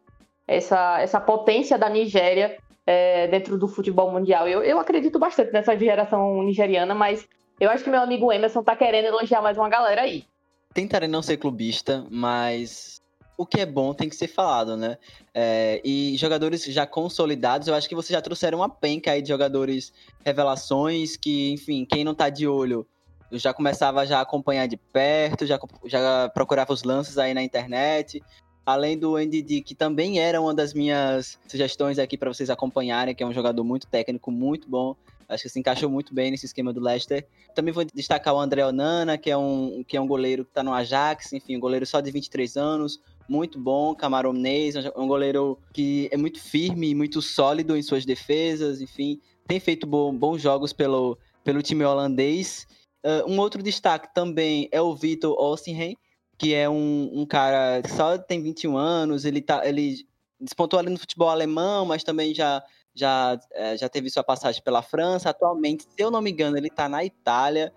essa, essa potência da Nigéria é, dentro do futebol mundial. Eu, eu acredito bastante nessa geração nigeriana, mas eu acho que meu amigo Emerson tá querendo elogiar mais uma galera aí. Tentarei não ser clubista, mas o que é bom tem que ser falado, né? É, e jogadores já consolidados, eu acho que vocês já trouxeram uma penca aí de jogadores revelações que, enfim, quem não tá de olho, já começava já a acompanhar de perto, já, já procurava os lances aí na internet. Além do NDD, que também era uma das minhas sugestões aqui para vocês acompanharem, que é um jogador muito técnico, muito bom. Acho que se encaixou muito bem nesse esquema do Leicester. Também vou destacar o André Onana, que é um, que é um goleiro que está no Ajax, enfim, um goleiro só de 23 anos, muito bom, camaronês, um goleiro que é muito firme, muito sólido em suas defesas, enfim, tem feito bons jogos pelo, pelo time holandês. Uh, um outro destaque também é o Vitor Osimhen, que é um, um cara que só tem 21 anos, ele, tá, ele despontou ali no futebol alemão, mas também já, já, é, já teve sua passagem pela França. Atualmente, se eu não me engano, ele está na Itália.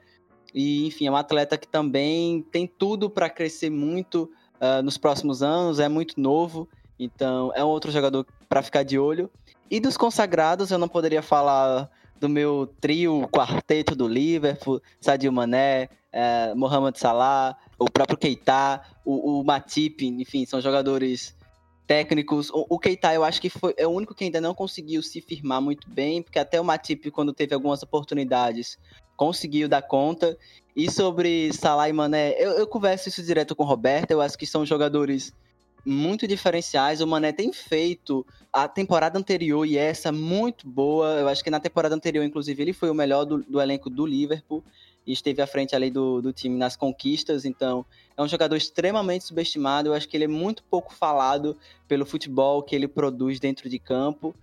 E, enfim, é um atleta que também tem tudo para crescer muito uh, nos próximos anos, é muito novo, então é um outro jogador para ficar de olho. E dos consagrados, eu não poderia falar do meu trio, quarteto do Liverpool, Sadio Mané, uh, Mohamed Salah, o próprio Keita, o, o Matip, enfim, são jogadores técnicos. O, o Keita, eu acho que foi, é o único que ainda não conseguiu se firmar muito bem, porque até o Matip, quando teve algumas oportunidades, conseguiu dar conta. E sobre Salah e Mané, eu, eu converso isso direto com o Roberto, eu acho que são jogadores muito diferenciais. O Mané tem feito a temporada anterior e essa muito boa. Eu acho que na temporada anterior, inclusive, ele foi o melhor do, do elenco do Liverpool e esteve à frente ali do, do time nas conquistas. Então, é um jogador extremamente subestimado. Eu acho que ele é muito pouco falado pelo futebol que ele produz dentro de campo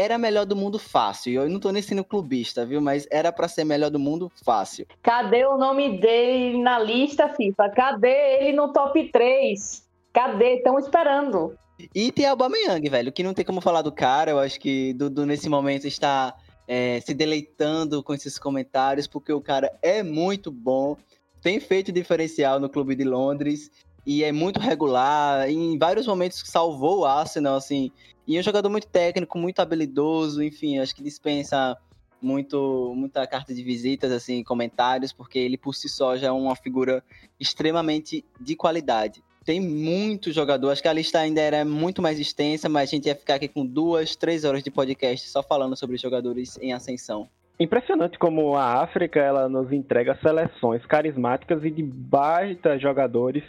era melhor do mundo fácil. Eu não tô nem sendo clubista, viu? Mas era para ser melhor do mundo fácil. Cadê o nome dele na lista, FIFA? Cadê ele no top 3? Cadê? Estão esperando. E tem Aubameyang, velho, que não tem como falar do cara. Eu acho que Dudu, nesse momento, está é, se deleitando com esses comentários, porque o cara é muito bom, tem feito diferencial no clube de Londres e é muito regular. Em vários momentos salvou o Arsenal, assim. E é um jogador muito técnico, muito habilidoso, enfim, acho que dispensa muito, muita carta de visitas, assim, comentários, porque ele por si só já é uma figura extremamente de qualidade. Tem muito jogador, acho que a lista ainda era muito mais extensa, mas a gente ia ficar aqui com duas, três horas de podcast só falando sobre jogadores em ascensão. Impressionante como a África ela nos entrega seleções carismáticas e de baita jogadores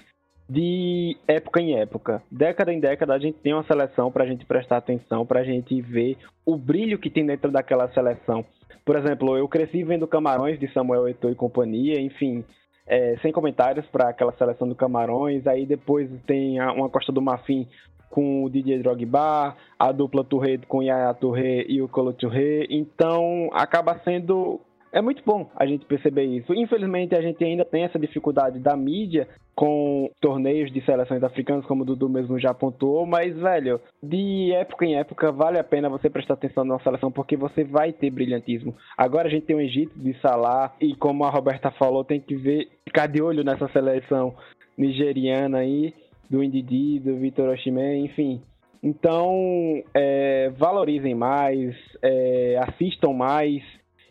de época em época. Década em década a gente tem uma seleção para a gente prestar atenção, para a gente ver o brilho que tem dentro daquela seleção. Por exemplo, eu cresci vendo Camarões de Samuel Eto'o e companhia, enfim, é, sem comentários para aquela seleção do Camarões. Aí depois tem a, uma Costa do Marfim com o DJ Drogba, a dupla Touré com Yaya Touré e o Colo Touré. Então acaba sendo é muito bom a gente perceber isso. Infelizmente, a gente ainda tem essa dificuldade da mídia com torneios de seleções africanas, como o Dudu mesmo já apontou, mas, velho, de época em época, vale a pena você prestar atenção na seleção, porque você vai ter brilhantismo. Agora a gente tem o Egito de Salah, e como a Roberta falou, tem que ver, ficar de olho nessa seleção nigeriana aí, do Indidi, do Vitor Oshimé, enfim. Então, é, valorizem mais, é, assistam mais,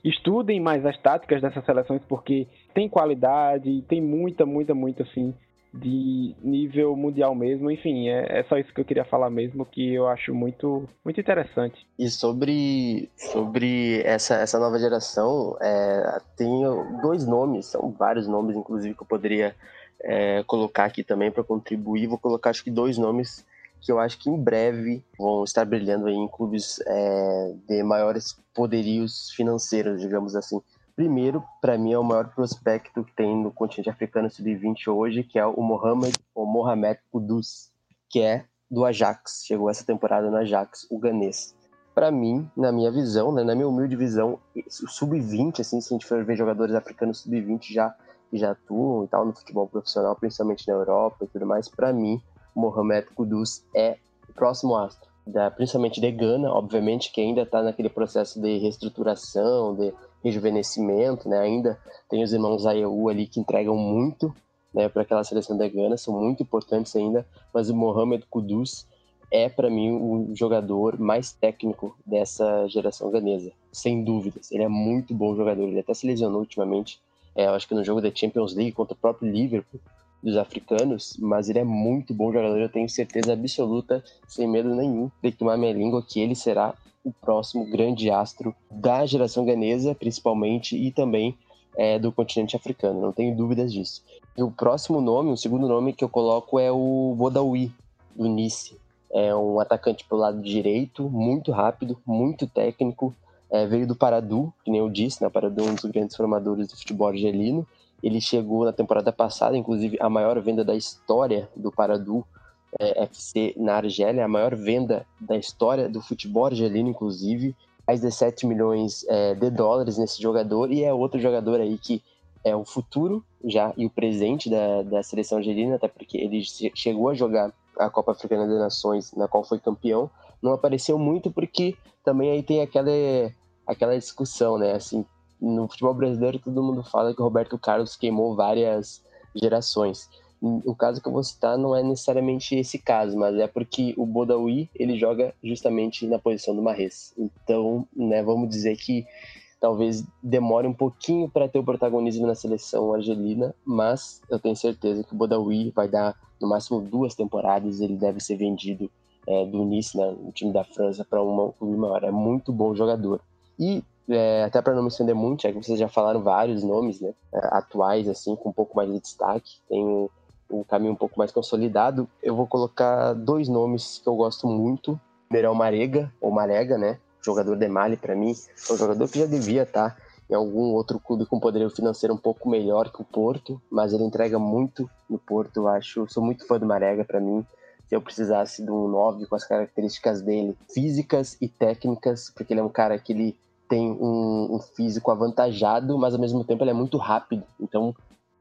estudem mais as táticas dessas seleções, porque tem qualidade, tem muita, muita, muita, assim, de nível mundial mesmo. Enfim, é, é, só isso que eu queria falar mesmo, que eu acho muito, muito interessante. E sobre, sobre essa, essa nova geração, é, tem dois nomes, são vários nomes, inclusive, que eu poderia é, colocar aqui também para contribuir. Vou colocar, acho que, dois nomes que eu acho que em breve vão estar brilhando em clubes é, de maiores poderios financeiros, digamos assim. Primeiro, para mim, é o maior prospecto que tem no continente africano sub-20 hoje, que é o Mohamed, o Mohamed Kudus, que é do Ajax. Chegou essa temporada no Ajax, o ganês. Para mim, na minha visão, né, na minha humilde visão, o sub-20, assim, se a gente for ver jogadores africanos sub-20 já já atuam e tal no futebol profissional, principalmente na Europa e tudo mais, para mim, Mohamed Kudus é o próximo astro, da, principalmente de Gana, obviamente, que ainda está naquele processo de reestruturação, de rejuvenescimento, né? Ainda tem os irmãos Ayew ali que entregam muito né, para aquela seleção da Gana, são muito importantes ainda, mas o Mohamed Kudus é para mim o jogador mais técnico dessa geração ganesa, sem dúvidas. Ele é muito bom jogador, ele até se lesionou ultimamente, é, acho que no jogo da Champions League contra o próprio Liverpool, dos africanos, mas ele é muito bom jogador, eu tenho certeza absoluta, sem medo nenhum, de tomar minha língua, que ele será o próximo grande astro da geração ganesa, principalmente, e também é, do continente africano, não tenho dúvidas disso. E o próximo nome, o segundo nome que eu coloco é o Bodawi, do Nice. É um atacante pelo lado direito, muito rápido, muito técnico, é, veio do Paradu, que nem eu disse, né? Paradu é um dos grandes formadores do futebol argelino, ele chegou na temporada passada, inclusive a maior venda da história do Paradu é, FC na Argélia, a maior venda da história do futebol argelino, inclusive, mais de 7 milhões é, de dólares nesse jogador, e é outro jogador aí que é o futuro já e o presente da, da seleção argelina, até porque ele chegou a jogar a Copa Africana das Nações, na qual foi campeão, não apareceu muito porque também aí tem aquela, aquela discussão, né, assim, no futebol brasileiro todo mundo fala que o Roberto Carlos queimou várias gerações. O caso que eu vou citar não é necessariamente esse caso, mas é porque o Bodawi ele joga justamente na posição do Marres. Então, né, vamos dizer que talvez demore um pouquinho para ter o protagonismo na seleção argelina, mas eu tenho certeza que o Bodawi vai dar no máximo duas temporadas, ele deve ser vendido é, do Nice, né, no time da França, para um clube maior. É muito bom jogador. E é, até para não me estender muito, já que vocês já falaram vários nomes né, é, atuais, assim, com um pouco mais de destaque, tem um, um, caminho um pouco mais consolidado, eu vou colocar dois nomes que eu gosto muito. Primeiro é o Marega, ou Marega, né? Jogador de Mali, para mim, é um jogador que já devia estar tá em algum outro clube com poderio financeiro um pouco melhor que o Porto, mas ele entrega muito no Porto, eu acho. Sou muito fã do Marega, para mim se eu precisasse de um 9 com as características dele, físicas e técnicas, porque ele é um cara que ele tem um, um, físico avantajado, mas ao mesmo tempo ele é muito rápido. Então,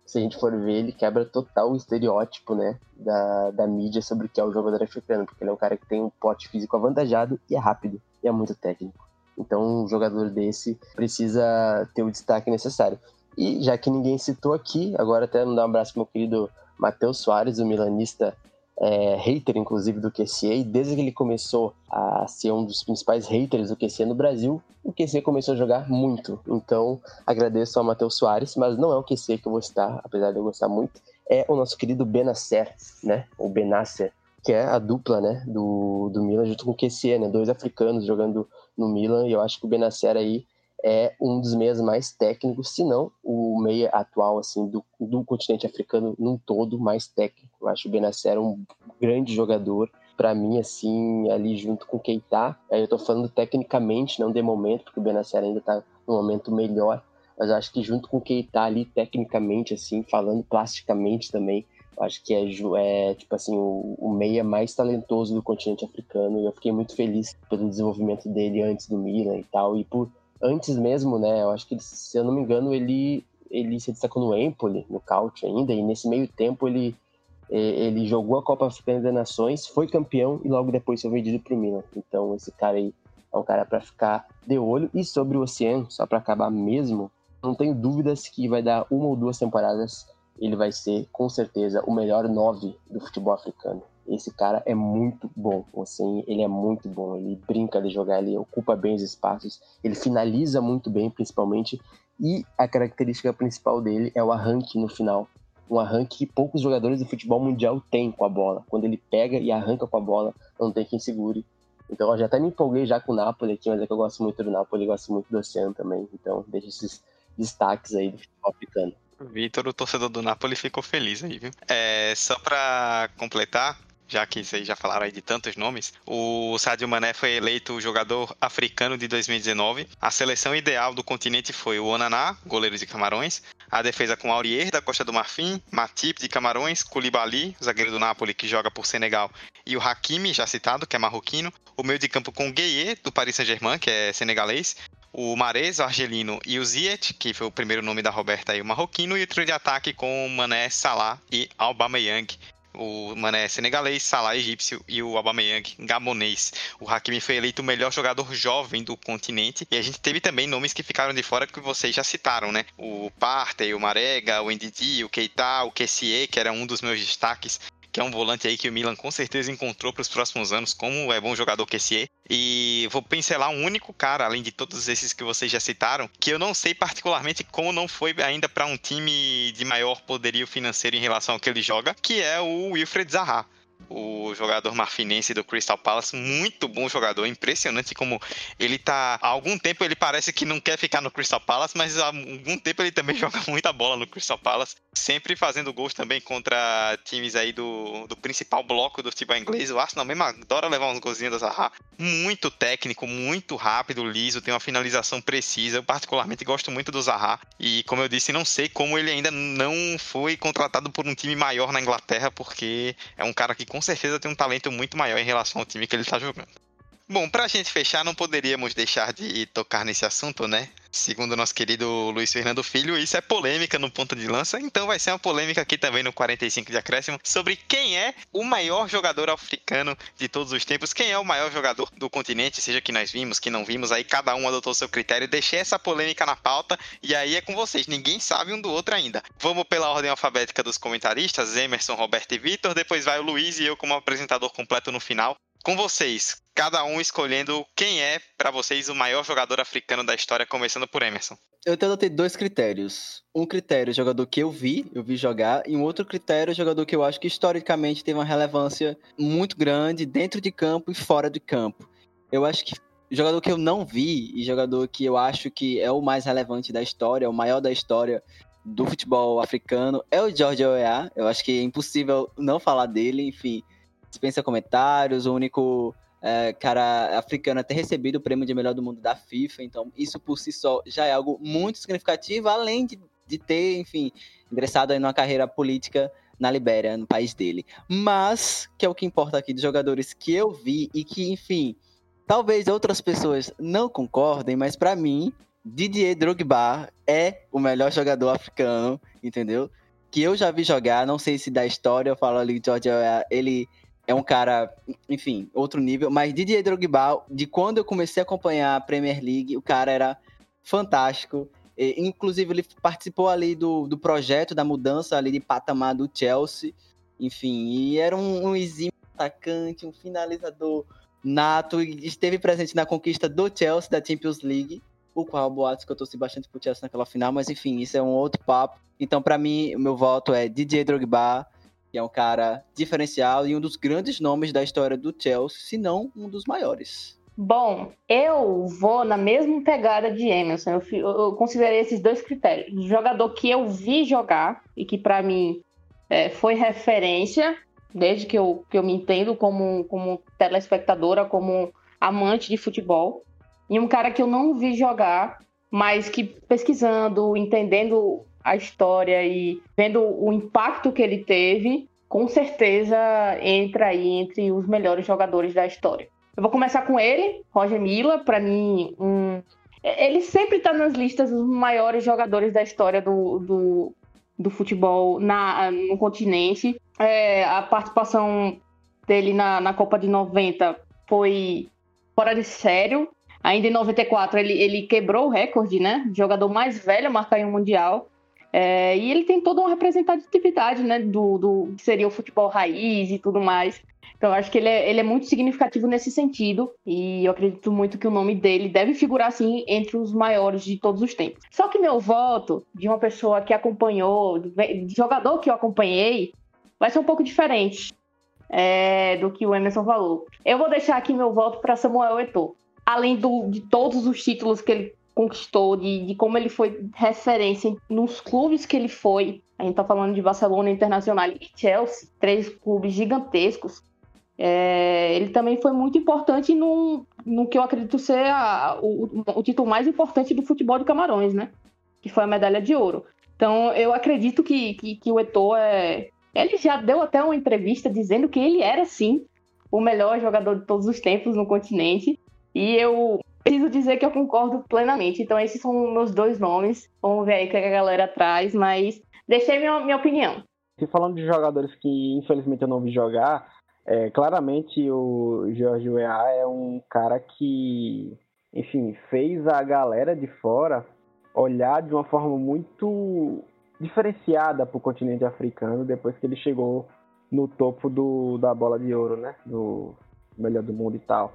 se a gente for ver, ele quebra total o estereótipo, né, da, da mídia sobre o que é o jogador africano, porque ele é um cara que tem um pote físico avantajado e é rápido, e é muito técnico. Então, um jogador desse precisa ter o destaque necessário. E já que ninguém citou aqui, agora até mandar um abraço pro meu querido Matheus Soares, o milanista é, hater, inclusive, do QC, e desde que ele começou a ser um dos principais haters do QC no Brasil, o QC começou a jogar muito. Então, agradeço ao Matheus Soares, mas não é o QC que eu vou citar, apesar de eu gostar muito, é o nosso querido Benacer, né? O Benacer, que é a dupla, né, do, do Milan junto com o QC, né? Dois africanos jogando no Milan, e eu acho que o Benacer aí é um dos meias mais técnicos, se não o meia atual assim do, do continente africano num todo mais técnico. Eu acho o Benacer um grande jogador para mim assim ali junto com Keita. Aí eu tô falando tecnicamente, não de momento, porque o Benacer ainda tá num momento melhor, mas acho que junto com Keita ali tecnicamente assim, falando plasticamente também, acho que é, é tipo assim o, o, meia mais talentoso do continente africano e eu fiquei muito feliz pelo desenvolvimento dele antes do Milan e tal e por antes mesmo, né? Eu acho que, se eu não me engano, ele, ele se destacou no Empoli, no Caute ainda, e nesse meio tempo ele, ele jogou a Copa Africana das Nações, foi campeão e logo depois foi vendido para o Milan. Então, esse cara aí é um cara para ficar de olho. E sobre o Oceano, só para acabar mesmo, não tenho dúvidas que vai dar uma ou duas temporadas. Ele vai ser, com certeza, o melhor nove do futebol africano. Esse cara é muito bom, assim, ele é muito bom, ele brinca de jogar, ele ocupa bem os espaços, ele finaliza muito bem, principalmente, e a característica principal dele é o arranque no final. Um arranque que poucos jogadores de futebol mundial têm com a bola. Quando ele pega e arranca com a bola, não tem quem segure. Então eu já até me empolguei já com o Napoli aqui, mas é que eu gosto muito do Napoli, gosto muito do Oceano também. Então deixa esses destaques aí do futebol africano. Vitor, o torcedor do Napoli, ficou feliz aí, viu? É, só para completar, já que vocês já falaram aí de tantos nomes, o Sadio Mané foi eleito o jogador africano de 2019. A seleção ideal do continente foi o Onaná, goleiro de Camarões, a defesa com Aurier, da Costa do Marfim, Matip, de Camarões, Koulibaly, zagueiro do Napoli, que joga por Senegal, e o Hakimi, já citado, que é marroquino. O meio de campo com Gueye, do Paris Saint-Germain, que é senegalês, o Mares, o argelino, e o Ziet, que foi o primeiro nome da Roberta aí, o marroquino, e o trio de ataque com Mané, Salah e Aubameyang, o Mané senegalês, Salah egípcio e o Aubameyang gabonês. O Hakimi foi eleito o melhor jogador jovem do continente e a gente teve também nomes que ficaram de fora que vocês já citaram, né? O Partey, o Marega, o Ndidi, o Keita, o Kessie, que era um dos meus destaques que é um volante aí que o Milan com certeza encontrou para os próximos anos, como é bom jogador que esse é. E vou pincelar um único cara, além de todos esses que vocês já citaram, que eu não sei particularmente como não foi ainda para um time de maior poderio financeiro em relação ao que ele joga, que é o Wilfred Zaha o jogador marfinense do Crystal Palace, muito bom jogador, impressionante como ele tá. Há algum tempo ele parece que não quer ficar no Crystal Palace, mas há algum tempo ele também joga muita bola no Crystal Palace, sempre fazendo gols também contra times aí do, do principal bloco do futebol inglês. O Arsenal mesmo adora levar uns golzinhos da Zaha. Muito técnico, muito rápido, liso, tem uma finalização precisa. Eu particularmente gosto muito do Zaha e, como eu disse, não sei como ele ainda não foi contratado por um time maior na Inglaterra, porque é um cara que com certeza tem um talento muito maior em relação ao time que ele está jogando. Bom, para a gente fechar, não poderíamos deixar de tocar nesse assunto, né? Segundo nosso querido Luiz Fernando Filho, isso é polêmica no ponto de lança, então vai ser uma polêmica aqui também no 45 de acréscimo sobre quem é o maior jogador africano de todos os tempos, quem é o maior jogador do continente, seja que nós vimos, que não vimos, aí cada um adotou seu critério. Deixei essa polêmica na pauta e aí é com vocês, ninguém sabe um do outro ainda. Vamos pela ordem alfabética dos comentaristas, Emerson, Roberto e Vitor, depois vai o Luiz e eu como apresentador completo no final com vocês, cada um escolhendo quem é para vocês o maior jogador africano da história, começando por Emerson. Eu tenho ter dois critérios. Um critério, jogador que eu vi, eu vi jogar, e um outro critério, jogador que eu acho que historicamente teve uma relevância muito grande dentro de campo e fora de campo. Eu acho que jogador que eu não vi e jogador que eu acho que é o mais relevante da história, o maior da história do futebol africano é o George Weah. Eu acho que é impossível não falar dele, enfim dispensa comentários, o único é, cara africano a ter recebido o prêmio de melhor do mundo da FIFA. Então, isso por si só já é algo muito significativo, além de, de ter, enfim, ingressado aí numa carreira política na Libéria, no país dele. Mas, que é o que importa aqui dos jogadores que eu vi e que, enfim, talvez outras pessoas não concordem, mas para mim, Didier Drogba é o melhor jogador africano, entendeu? Que eu já vi jogar, não sei se da história eu falo ali, George, ele é um cara, enfim, outro nível. Mas Didier Drogba, de quando eu comecei a acompanhar a Premier League, o cara era fantástico. E, inclusive, ele participou ali do, do projeto da mudança ali de patamar do Chelsea. enfim, e era um, um exímio atacante, um finalizador nato, e esteve presente na conquista do Chelsea da Champions League, o qual boatos que eu torci bastante pro Chelsea naquela final, mas enfim, isso é um outro papo. Então, para mim, o meu voto é DJ Drogba, que é um cara diferencial e um dos grandes nomes da história do Chelsea, se não um dos maiores. Bom, eu vou na mesma pegada de Emerson. Eu, eu considerei esses dois critérios. O jogador que eu vi jogar e que para mim é, foi referência, desde que eu, que eu me entendo como, como telespectadora, como amante de futebol. E um cara que eu não vi jogar, mas que pesquisando, entendendo a história e vendo o impacto que ele teve, com certeza entra aí entre os melhores jogadores da história. Eu vou começar com ele, Roger Mila, para mim, um... ele sempre está nas listas dos maiores jogadores da história do, do, do futebol na, no continente. É, a participação dele na, na Copa de 90 foi fora de sério. Ainda em 94 ele, ele quebrou o recorde, né? Jogador mais velho a marcar em um Mundial. É, e ele tem toda uma representatividade, né? Do, do que seria o futebol raiz e tudo mais. Então, acho que ele é, ele é muito significativo nesse sentido. E eu acredito muito que o nome dele deve figurar, assim, entre os maiores de todos os tempos. Só que meu voto, de uma pessoa que acompanhou, de jogador que eu acompanhei, vai ser um pouco diferente é, do que o Emerson falou. Eu vou deixar aqui meu voto para Samuel Eto'o. Além do, de todos os títulos que ele conquistou, de, de como ele foi referência nos clubes que ele foi. A gente tá falando de Barcelona Internacional e Chelsea, três clubes gigantescos. É, ele também foi muito importante no, no que eu acredito ser a, o, o, título mais importante do futebol de Camarões, né? Que foi a medalha de ouro. Então, eu acredito que, que, que o Eto'o é... Ele já deu até uma entrevista dizendo que ele era, sim, o melhor jogador de todos os tempos no continente. E eu preciso dizer que eu concordo plenamente. Então, esses são meus dois nomes. Vamos ver aí o que a galera traz, mas deixei minha, minha opinião. Se falando de jogadores que infelizmente eu não vi jogar, é, claramente o Jorge Weah é um cara que, enfim, fez a galera de fora olhar de uma forma muito diferenciada para o continente africano depois que ele chegou no topo do, da bola de ouro, né? Do melhor do mundo e tal.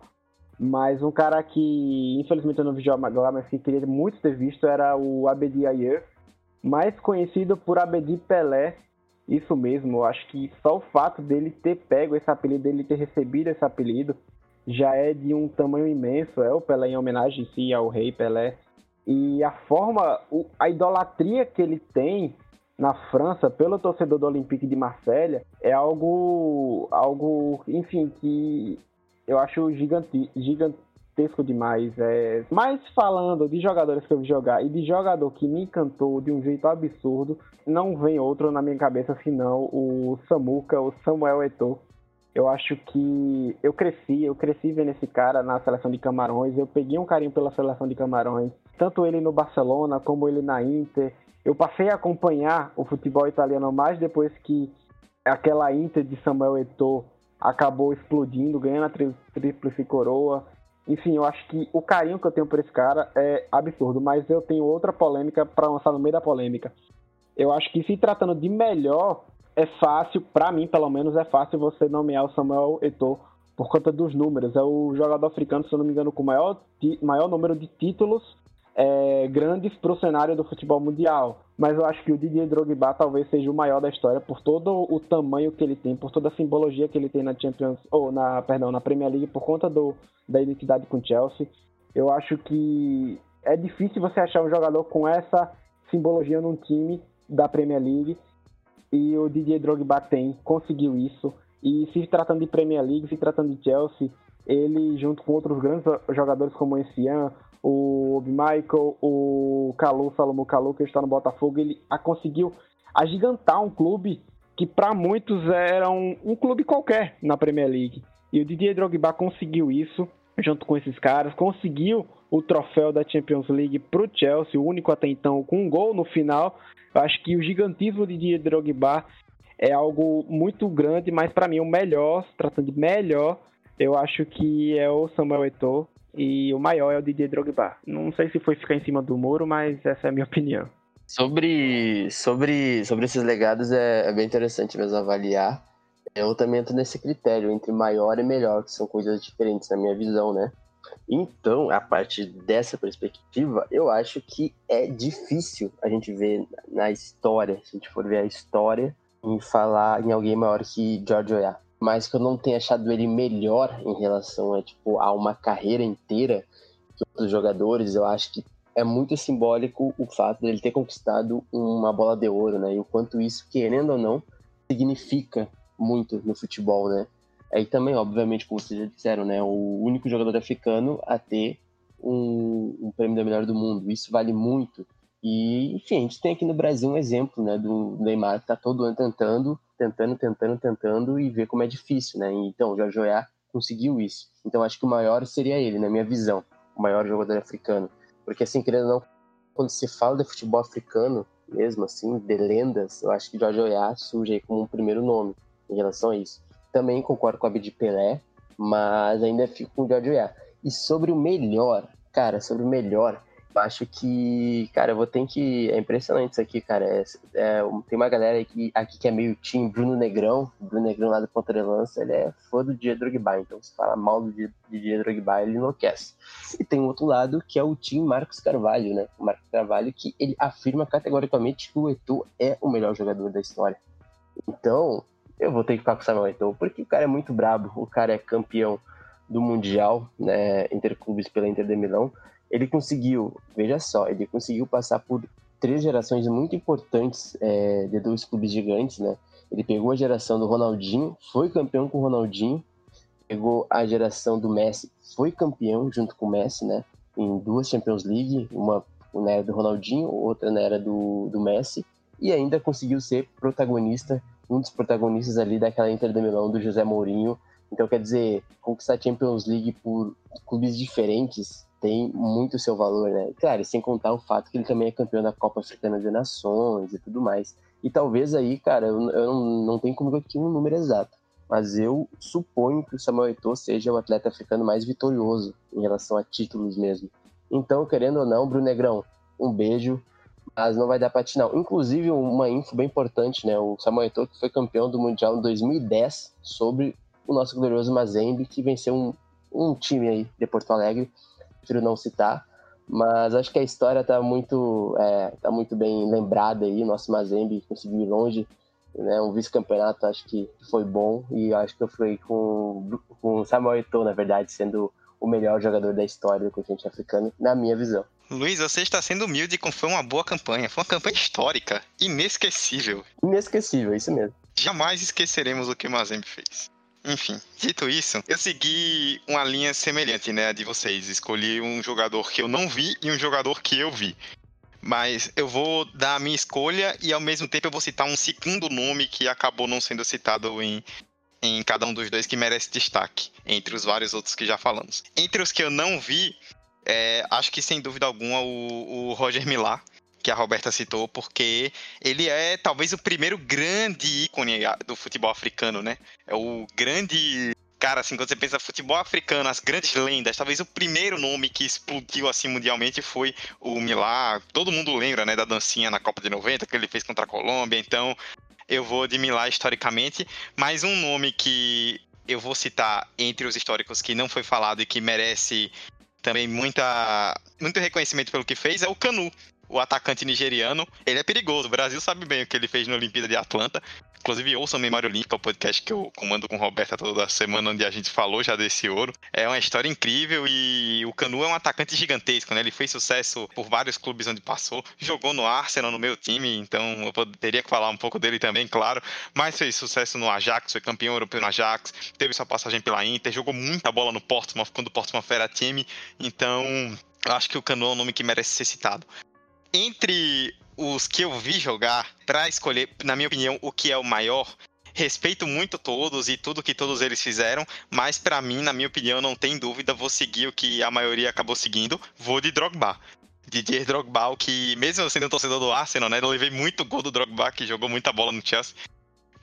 Mas um cara que, infelizmente, eu não vi jogar mas que queria muito ter visto era o Abedi Ayer, mais conhecido por Abedi Pelé. Isso mesmo, eu acho que só o fato dele ter pego esse apelido, dele ter recebido esse apelido, já é de um tamanho imenso. É o Pelé em homenagem, sim, ao rei Pelé. E a forma, a idolatria que ele tem na França pelo torcedor do Olympique de Marselha é algo, algo, enfim, que eu acho gigante, gigantesco demais. É, mas falando de jogadores que eu vi jogar e de jogador que me encantou de um jeito absurdo, não vem outro na minha cabeça senão o Samuca, o Samuel Eto'o. Eu acho que eu cresci, eu cresci vendo esse cara na seleção de Camarões, eu peguei um carinho pela seleção de Camarões, tanto ele no Barcelona como ele na Inter. Eu passei a acompanhar o futebol italiano mais depois que aquela Inter de Samuel Eto'o acabou explodindo, ganhando a tríplice coroa. Enfim, eu acho que o carinho que eu tenho por esse cara é absurdo, mas eu tenho outra polêmica para lançar no meio da polêmica. Eu acho que se tratando de melhor, é fácil, para mim pelo menos, é fácil você nomear o Samuel Eto'o por conta dos números. É o jogador africano, se eu não me engano, com o maior, maior número de títulos é, grandes para o cenário do futebol mundial. Mas eu acho que o Didier Drogba talvez seja o maior da história por todo o tamanho que ele tem, por toda a simbologia que ele tem na Champions ou na, perdão, na Premier League por conta do, da identidade com o Chelsea. Eu acho que é difícil você achar um jogador com essa simbologia num time da Premier League e o Didier Drogba tem, conseguiu isso. E se tratando de Premier League, se tratando de Chelsea, ele junto com outros grandes jogadores como o Encian, o Michael, o Calu, Salomo Calu, que está no Botafogo, ele conseguiu agigantar um clube que para muitos era um, um, clube qualquer na Premier League. E o Didier Drogba conseguiu isso junto com esses caras, conseguiu o troféu da Champions League para o Chelsea, o único até então com um gol no final. Eu acho que o gigantismo de Didier Drogba é algo muito grande, mas para mim o melhor, tratando de melhor, eu acho que é o Samuel Eto'o, e o maior é o Didier Drogba. Não sei se foi ficar em cima do muro, mas essa é a minha opinião. Sobre, sobre, sobre esses legados é, é bem interessante mesmo avaliar. Eu também entro nesse critério entre maior e melhor, que são coisas diferentes na minha visão, né? Então, a partir dessa perspectiva, eu acho que é difícil a gente ver na história, se a gente for ver a história, em falar em alguém maior que George Weah. Mas que eu não tenha achado ele melhor em relação a, tipo, a uma carreira inteira que outros jogadores, eu acho que é muito simbólico o fato dele ter conquistado uma bola de ouro, né? E o quanto isso, querendo ou não, significa muito no futebol, né? Aí também, obviamente, como vocês já disseram, né? O único jogador africano a ter um, um prêmio da melhor do mundo. Isso vale muito. E, enfim, a gente tem aqui no Brasil um exemplo, né? Do Neymar que tá todo ano tentando, tentando, tentando, tentando e ver como é difícil, né? Então, o Jorge Oya conseguiu isso. Então, acho que o maior seria ele, na minha visão. O maior jogador africano. Porque, assim, querendo ou não, quando se fala de futebol africano, mesmo assim, de lendas, eu acho que Jorge Oya surge aí como um primeiro nome em relação a isso. Também concordo com a de Pelé, mas ainda fico com o Jorge Oya. E sobre o melhor, cara, sobre o melhor, acho que, cara, eu vou ter que. É impressionante isso aqui, cara. É, é, tem uma galera aqui, aqui que é meio time Bruno Negrão, Bruno Negrão lá do Lança, ele é fã do Diego Drogba, então se fala mal do Diego Drogba, ele enlouquece. E tem outro lado que é o time Marcos Carvalho, né? O Marcos Carvalho que ele afirma categoricamente que o Eto'o é o melhor jogador da história. Então, eu vou ter que ficar com o Samuel Eto'o, porque o cara é muito brabo, o cara é campeão do Mundial, né, Interclubes pela Inter de Milão, ele conseguiu, veja só, ele conseguiu passar por três gerações muito importantes é, de dois clubes gigantes, né? Ele pegou a geração do Ronaldinho, foi campeão com o Ronaldinho, pegou a geração do Messi, foi campeão junto com o Messi, né? Em duas Champions League, uma na era do Ronaldinho, outra na era do, do Messi, e ainda conseguiu ser protagonista, um dos protagonistas ali daquela Inter de Milão do José Mourinho. Então, quer dizer, conquistar a Champions League por clubes diferentes tem muito seu valor, né? Claro, sem contar o fato que ele também é campeão da Copa Africana de Nações e tudo mais. E talvez aí, cara, eu, eu não, não tenho como aqui um número exato, mas eu suponho que o Samuel Eto'o seja o atleta africano mais vitorioso em relação a títulos mesmo. Então, querendo ou não, Bruno Negrão, um beijo, mas não vai dar pra ti não. Inclusive, uma info bem importante, né? O Samuel Eto'o que foi campeão do Mundial em 2010 sobre o nosso glorioso Mazembe, que venceu um, um time aí de Porto Alegre prefiro não citar. Mas acho que a história está muito, é, tá muito bem lembrada aí. Nosso Mazembe conseguiu ir longe. Né, um vice-campeonato acho que foi bom. E acho que eu fui com, com Samuel Eto'o, na verdade, sendo o melhor jogador da história do continente africano, na minha visão. Luiz, você está sendo humilde com foi uma boa campanha. Foi uma campanha histórica, inesquecível. Inesquecível, isso mesmo. Jamais esqueceremos o que o Mazembe fez. Enfim, dito isso, eu segui uma linha semelhante, né, de vocês. Escolhi um jogador que eu não vi e um jogador que eu vi. Mas eu vou dar a minha escolha e ao mesmo tempo eu vou citar um segundo nome que acabou não sendo citado em, em cada um dos dois que merece destaque, entre os vários outros que já falamos. Entre os que eu não vi, é, acho que sem dúvida alguma o, o Roger Millar que a Roberta citou, porque ele é talvez o primeiro grande ícone do futebol africano, né? É o grande cara, assim, quando você pensa futebol africano, as grandes lendas, talvez o primeiro nome que explodiu assim mundialmente foi o Milá. Todo mundo lembra, né, da dancinha na Copa de 90 que ele fez contra a Colômbia. Então, eu vou de Milá historicamente, mas um nome que eu vou citar entre os históricos que não foi falado e que merece também muita, muito reconhecimento pelo que fez é o Canu, o atacante nigeriano, ele é perigoso. O Brasil sabe bem o que ele fez na Olimpíada de Atlanta. Inclusive, ouçam Memória Olímpica, o podcast que eu comando com o Roberta toda semana, onde a gente falou já desse ouro. É uma história incrível e o Canu é um atacante gigantesco, né? Ele fez sucesso por vários clubes onde passou. Jogou no Arsenal, no meu time, então eu poderia falar um pouco dele também, claro. Mas fez sucesso no Ajax, foi campeão europeu no Ajax, teve sua passagem pela Inter, jogou muita bola no Portsmouth, quando o Portsmouth era time. Então, acho que o Canu é um nome que merece ser citado entre os que eu vi jogar, para escolher, na minha opinião, o que é o maior, respeito muito todos e tudo que todos eles fizeram, mas para mim, na minha opinião, não tem dúvida, vou seguir o que a maioria acabou seguindo, vou de Drogba. Didier Drogba, que mesmo sendo um torcedor do Arsenal, né, eu levei muito gol do Drogba, que jogou muita bola no Chelsea,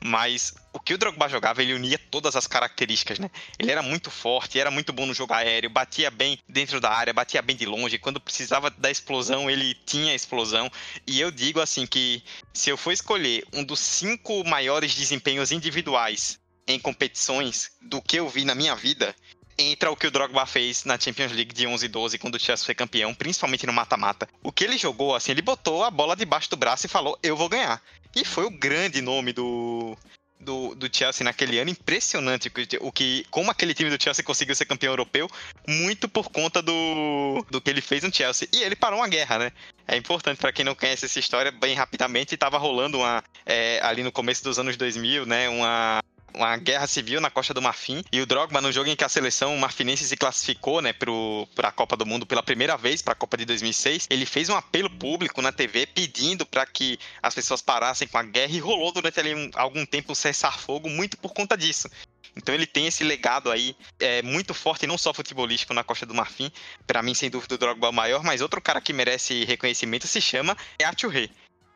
mas o que o Drogba jogava, ele unia todas as características, né? Ele era muito forte, era muito bom no jogo aéreo, batia bem dentro da área, batia bem de longe. Quando precisava da explosão, ele tinha explosão. E eu digo assim que se eu for escolher um dos cinco maiores desempenhos individuais em competições do que eu vi na minha vida entra o que o Drogba fez na Champions League de 11 e 12 quando o Chelsea foi campeão, principalmente no mata-mata. O que ele jogou, assim, ele botou a bola debaixo do braço e falou: "Eu vou ganhar". E foi o grande nome do do, do Chelsea naquele ano, impressionante o que, como aquele time do Chelsea conseguiu ser campeão europeu, muito por conta do, do que ele fez no Chelsea. E ele parou uma guerra, né? É importante para quem não conhece essa história, bem rapidamente, estava rolando uma é, ali no começo dos anos 2000, né? Uma uma guerra civil na Costa do Marfim e o Drogba no jogo em que a seleção marfinense se classificou, né, para a Copa do Mundo pela primeira vez, para a Copa de 2006, ele fez um apelo público na TV pedindo para que as pessoas parassem com a guerra e rolou durante ali um, algum tempo um cessar-fogo muito por conta disso. Então ele tem esse legado aí é, muito forte, não só futebolístico na Costa do Marfim. Para mim, sem dúvida, o Drogba é o maior, mas outro cara que merece reconhecimento se chama Rei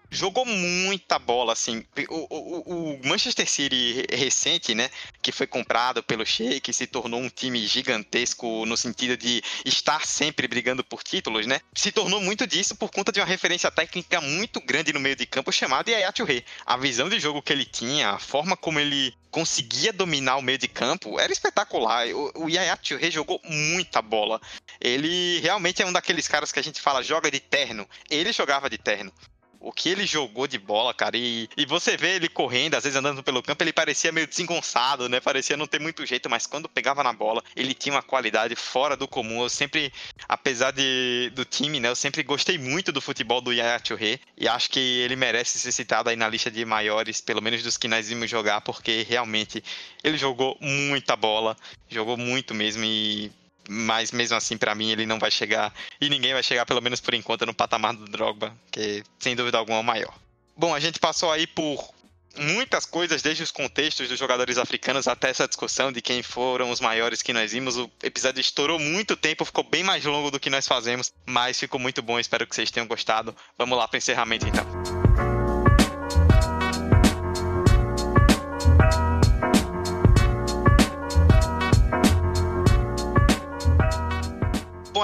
jogou muita bola, assim. O, o, o, Manchester City recente, né, que foi comprado pelo Sheik, se tornou um time gigantesco no sentido de estar sempre brigando por títulos, né, se tornou muito disso por conta de uma referência técnica muito grande no meio de campo chamada Yaya Touré. A visão de jogo que ele tinha, a forma como ele conseguia dominar o meio de campo era espetacular. O, o Yaya Touré jogou muita bola. Ele realmente é um daqueles caras que a gente fala joga de terno. Ele jogava de terno o que ele jogou de bola, cara. E, e você vê ele correndo, às vezes andando pelo campo, ele parecia meio desengonçado, né? Parecia não ter muito jeito, mas quando pegava na bola, ele tinha uma qualidade fora do comum. Eu sempre, apesar de, do time, né? Eu sempre gostei muito do futebol do Yaya Touré. E acho que ele merece ser citado aí na lista de maiores, pelo menos dos que nós vimos jogar, porque realmente ele jogou muita bola, jogou muito mesmo e mas mesmo assim, para mim, ele não vai chegar. E ninguém vai chegar, pelo menos por enquanto, no patamar do Drogba, que sem dúvida alguma é o maior. Bom, a gente passou aí por muitas coisas, desde os contextos dos jogadores africanos até essa discussão de quem foram os maiores que nós vimos. O episódio estourou muito tempo, ficou bem mais longo do que nós fazemos, mas ficou muito bom. Espero que vocês tenham gostado. Vamos lá para encerramento então.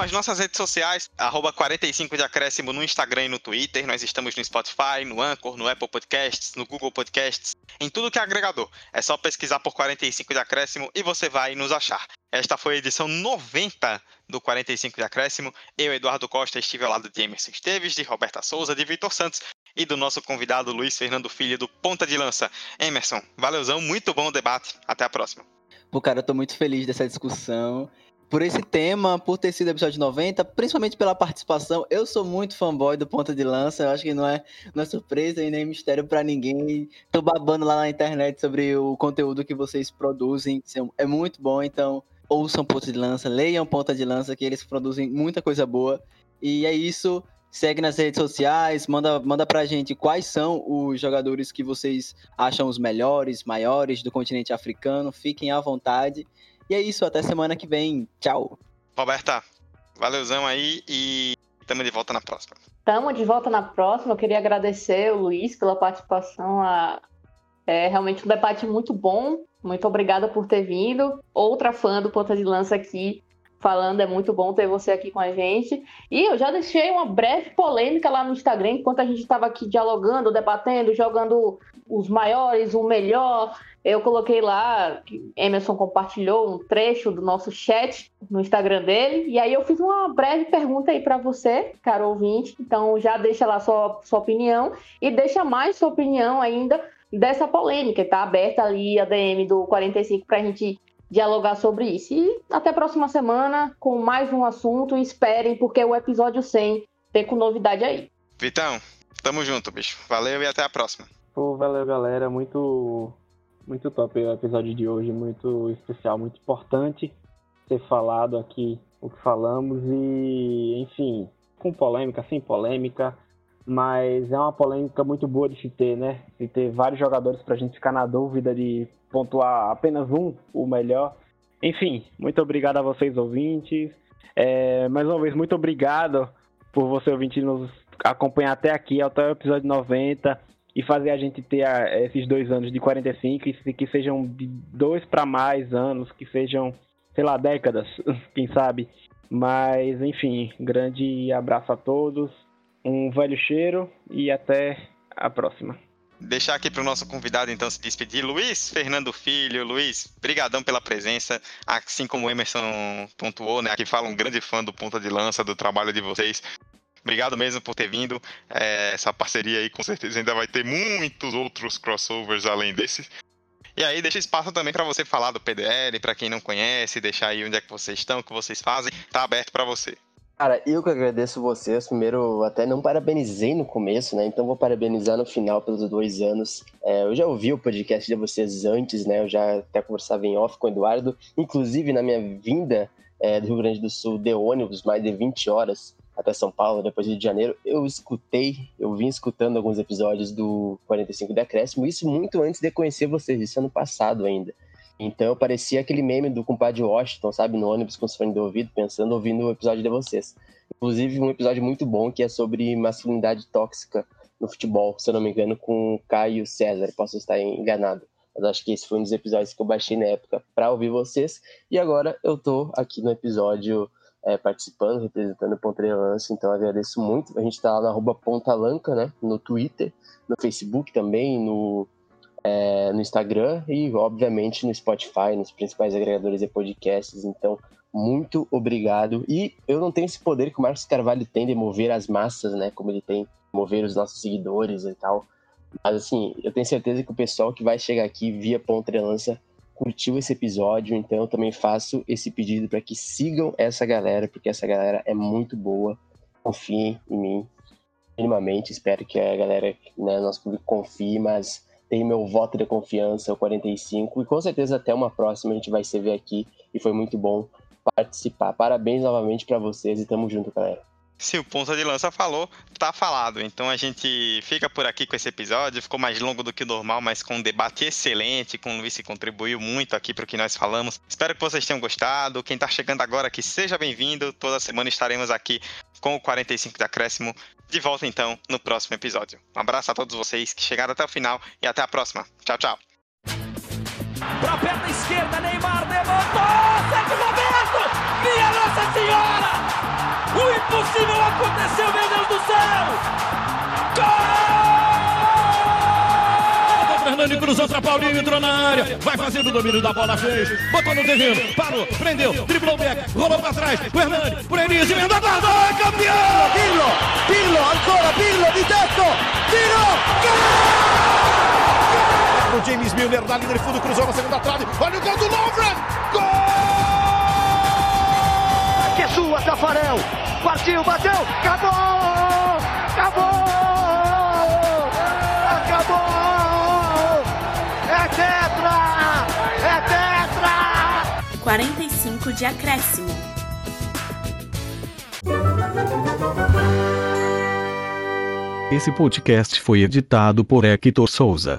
As nossas redes sociais, arroba 45 de acréscimo no Instagram e no Twitter. Nós estamos no Spotify, no Anchor, no Apple Podcasts, no Google Podcasts, em tudo que é agregador. É só pesquisar por 45 de acréscimo e você vai nos achar. Esta foi a edição 90 do 45 de acréscimo. Eu, Eduardo Costa, estive ao lado de Emerson Esteves, de Roberta Souza, de Vitor Santos e do nosso convidado Luiz Fernando Filho do Ponta de Lança. Emerson, valeuzão, muito bom o debate. Até a próxima. Pô, cara, eu tô muito feliz dessa discussão por esse tema, por ter sido episódio 90, principalmente pela participação. Eu sou muito fanboy do Ponta de Lança, eu acho que não é, não é surpresa e nem mistério para ninguém. Tô babando lá na internet sobre o conteúdo que vocês produzem, é muito bom, então ouçam Ponta de Lança, leiam Ponta de Lança, que eles produzem muita coisa boa. E é isso. Segue nas redes sociais, manda, manda pra gente quais são os jogadores que vocês acham os melhores, maiores do continente africano. Fiquem à vontade. E é isso, até semana que vem. Tchau. Roberta, valeuzão aí e estamos de volta na próxima. Estamos de volta na próxima. Eu queria agradecer o Luiz pela participação. A... É realmente um debate muito bom. Muito obrigada por ter vindo. Outra fã do Ponta de Lança aqui falando, é muito bom ter você aqui com a gente. E eu já deixei uma breve polêmica lá no Instagram, enquanto a gente estava aqui dialogando, debatendo, jogando os maiores, o melhor. Eu coloquei lá, Emerson compartilhou um trecho do nosso chat no Instagram dele, e aí eu fiz uma breve pergunta aí para você, caro ouvinte. Então já deixa lá sua, sua opinião e deixa mais sua opinião ainda dessa polêmica. Tá aberta ali a DM do 45 para a gente dialogar sobre isso. E até a próxima semana com mais um assunto. Esperem, porque o episódio 100 tem com novidade aí. Vitão, tamo junto, bicho. Valeu e até a próxima. Pô, valeu, galera. Muito muito top o episódio de hoje, muito especial, muito importante ser falado aqui o que falamos e, enfim, com polêmica, sem polêmica, mas é uma polêmica muito boa de se ter, né? De ter vários jogadores para a gente ficar na dúvida de pontuar apenas um, o melhor. Enfim, muito obrigado a vocês ouvintes. É, mais uma vez, muito obrigado por você ouvinte nos acompanhar até aqui, até o episódio 90 e fazer a gente ter a, esses dois anos de 45 e que sejam de dois para mais anos, que sejam, sei lá, décadas, quem sabe. Mas, enfim, grande abraço a todos, um velho cheiro e até a próxima. deixar aqui para o nosso convidado então se despedir, Luiz Fernando Filho. Luiz, brigadão pela presença, assim como o Emerson pontuou, né? Aqui fala um grande fã do Ponta de Lança, do trabalho de vocês. Obrigado mesmo por ter vindo. É, essa parceria aí com certeza ainda vai ter muitos outros crossovers além desse. E aí deixa espaço também para você falar do PDL, para quem não conhece, deixar aí onde é que vocês estão, o que vocês fazem, tá aberto para você. Cara, eu que agradeço vocês. Primeiro, até não parabenizei no começo, né? Então vou parabenizar no final pelos dois anos. É, eu já ouvi o podcast de vocês antes, né? Eu já até conversava em off com o Eduardo. Inclusive, na minha vinda é, do Rio Grande do Sul de ônibus, mais de 20 horas até São Paulo, depois de janeiro, eu escutei, eu vim escutando alguns episódios do 45 de Acréscimo, isso muito antes de conhecer vocês, isso ano passado ainda. Então eu parecia aquele meme do compadre Washington, sabe, no ônibus com os fones de ouvido, pensando, ouvindo o episódio de vocês. Inclusive um episódio muito bom que é sobre masculinidade tóxica no futebol, se eu não me engano, com o Caio César, posso estar enganado. Mas acho que esse foi um dos episódios que eu baixei na época para ouvir vocês. E agora eu tô aqui no episódio é, participando, representando o Pontrelança, então agradeço muito. A gente tá lá na arroba Pontalanca, né, no Twitter, no Facebook também, no é, no Instagram e, obviamente, no Spotify, nos principais agregadores de podcasts. Então, muito obrigado. E eu não tenho esse poder que o Marcos Carvalho tem de mover as massas, né? Como ele tem mover os nossos seguidores e tal. Mas, assim, eu tenho certeza que o pessoal que vai chegar aqui via Pontrelança curtiu esse episódio, então eu também faço esse pedido para que sigam essa galera, porque essa galera é muito boa. Confiem em mim, minimamente. Espero que a galera, né, nosso público confie, mas tem meu voto de confiança, o 45, e com certeza até uma próxima a gente vai se ver aqui e foi muito bom participar. Parabéns novamente para vocês e tamo junto, galera. Se o ponta de lança falou, tá falado. Então a gente fica por aqui com esse episódio. Ficou mais longo do que normal, mas com um debate excelente. Com o Luiz que contribuiu muito aqui para o que nós falamos. Espero que vocês tenham gostado. Quem está chegando agora, que seja bem-vindo. Toda semana estaremos aqui com o 45 de acréscimo. De volta então no próximo episódio. Um abraço a todos vocês que chegaram até o final e até a próxima. Tchau, tchau. Pra perna esquerda, Neymar levantou! Sérgio Roberto! Minha Nossa Senhora! O impossível aconteceu, meu Deus do céu! Gol! Fernando cruzou para Paulinho, entrou na área, vai fazendo o domínio da bola, fez, botou no terreno, parou, prendeu, driblou o back, rolou para trás, o Hernani, por Enis, emenda guarda, é campeão! Pirlo, Pirlo, ancora Pirlo di tetto, tiro, gol! O James Milner na linha de fundo, cruzou na segunda trave, olha o gol do Lovren, sua, Tafarel, partiu, bateu, acabou, acabou, acabou, é tetra, é tetra! 45 de acréscimo. Esse podcast foi editado por Hector Souza.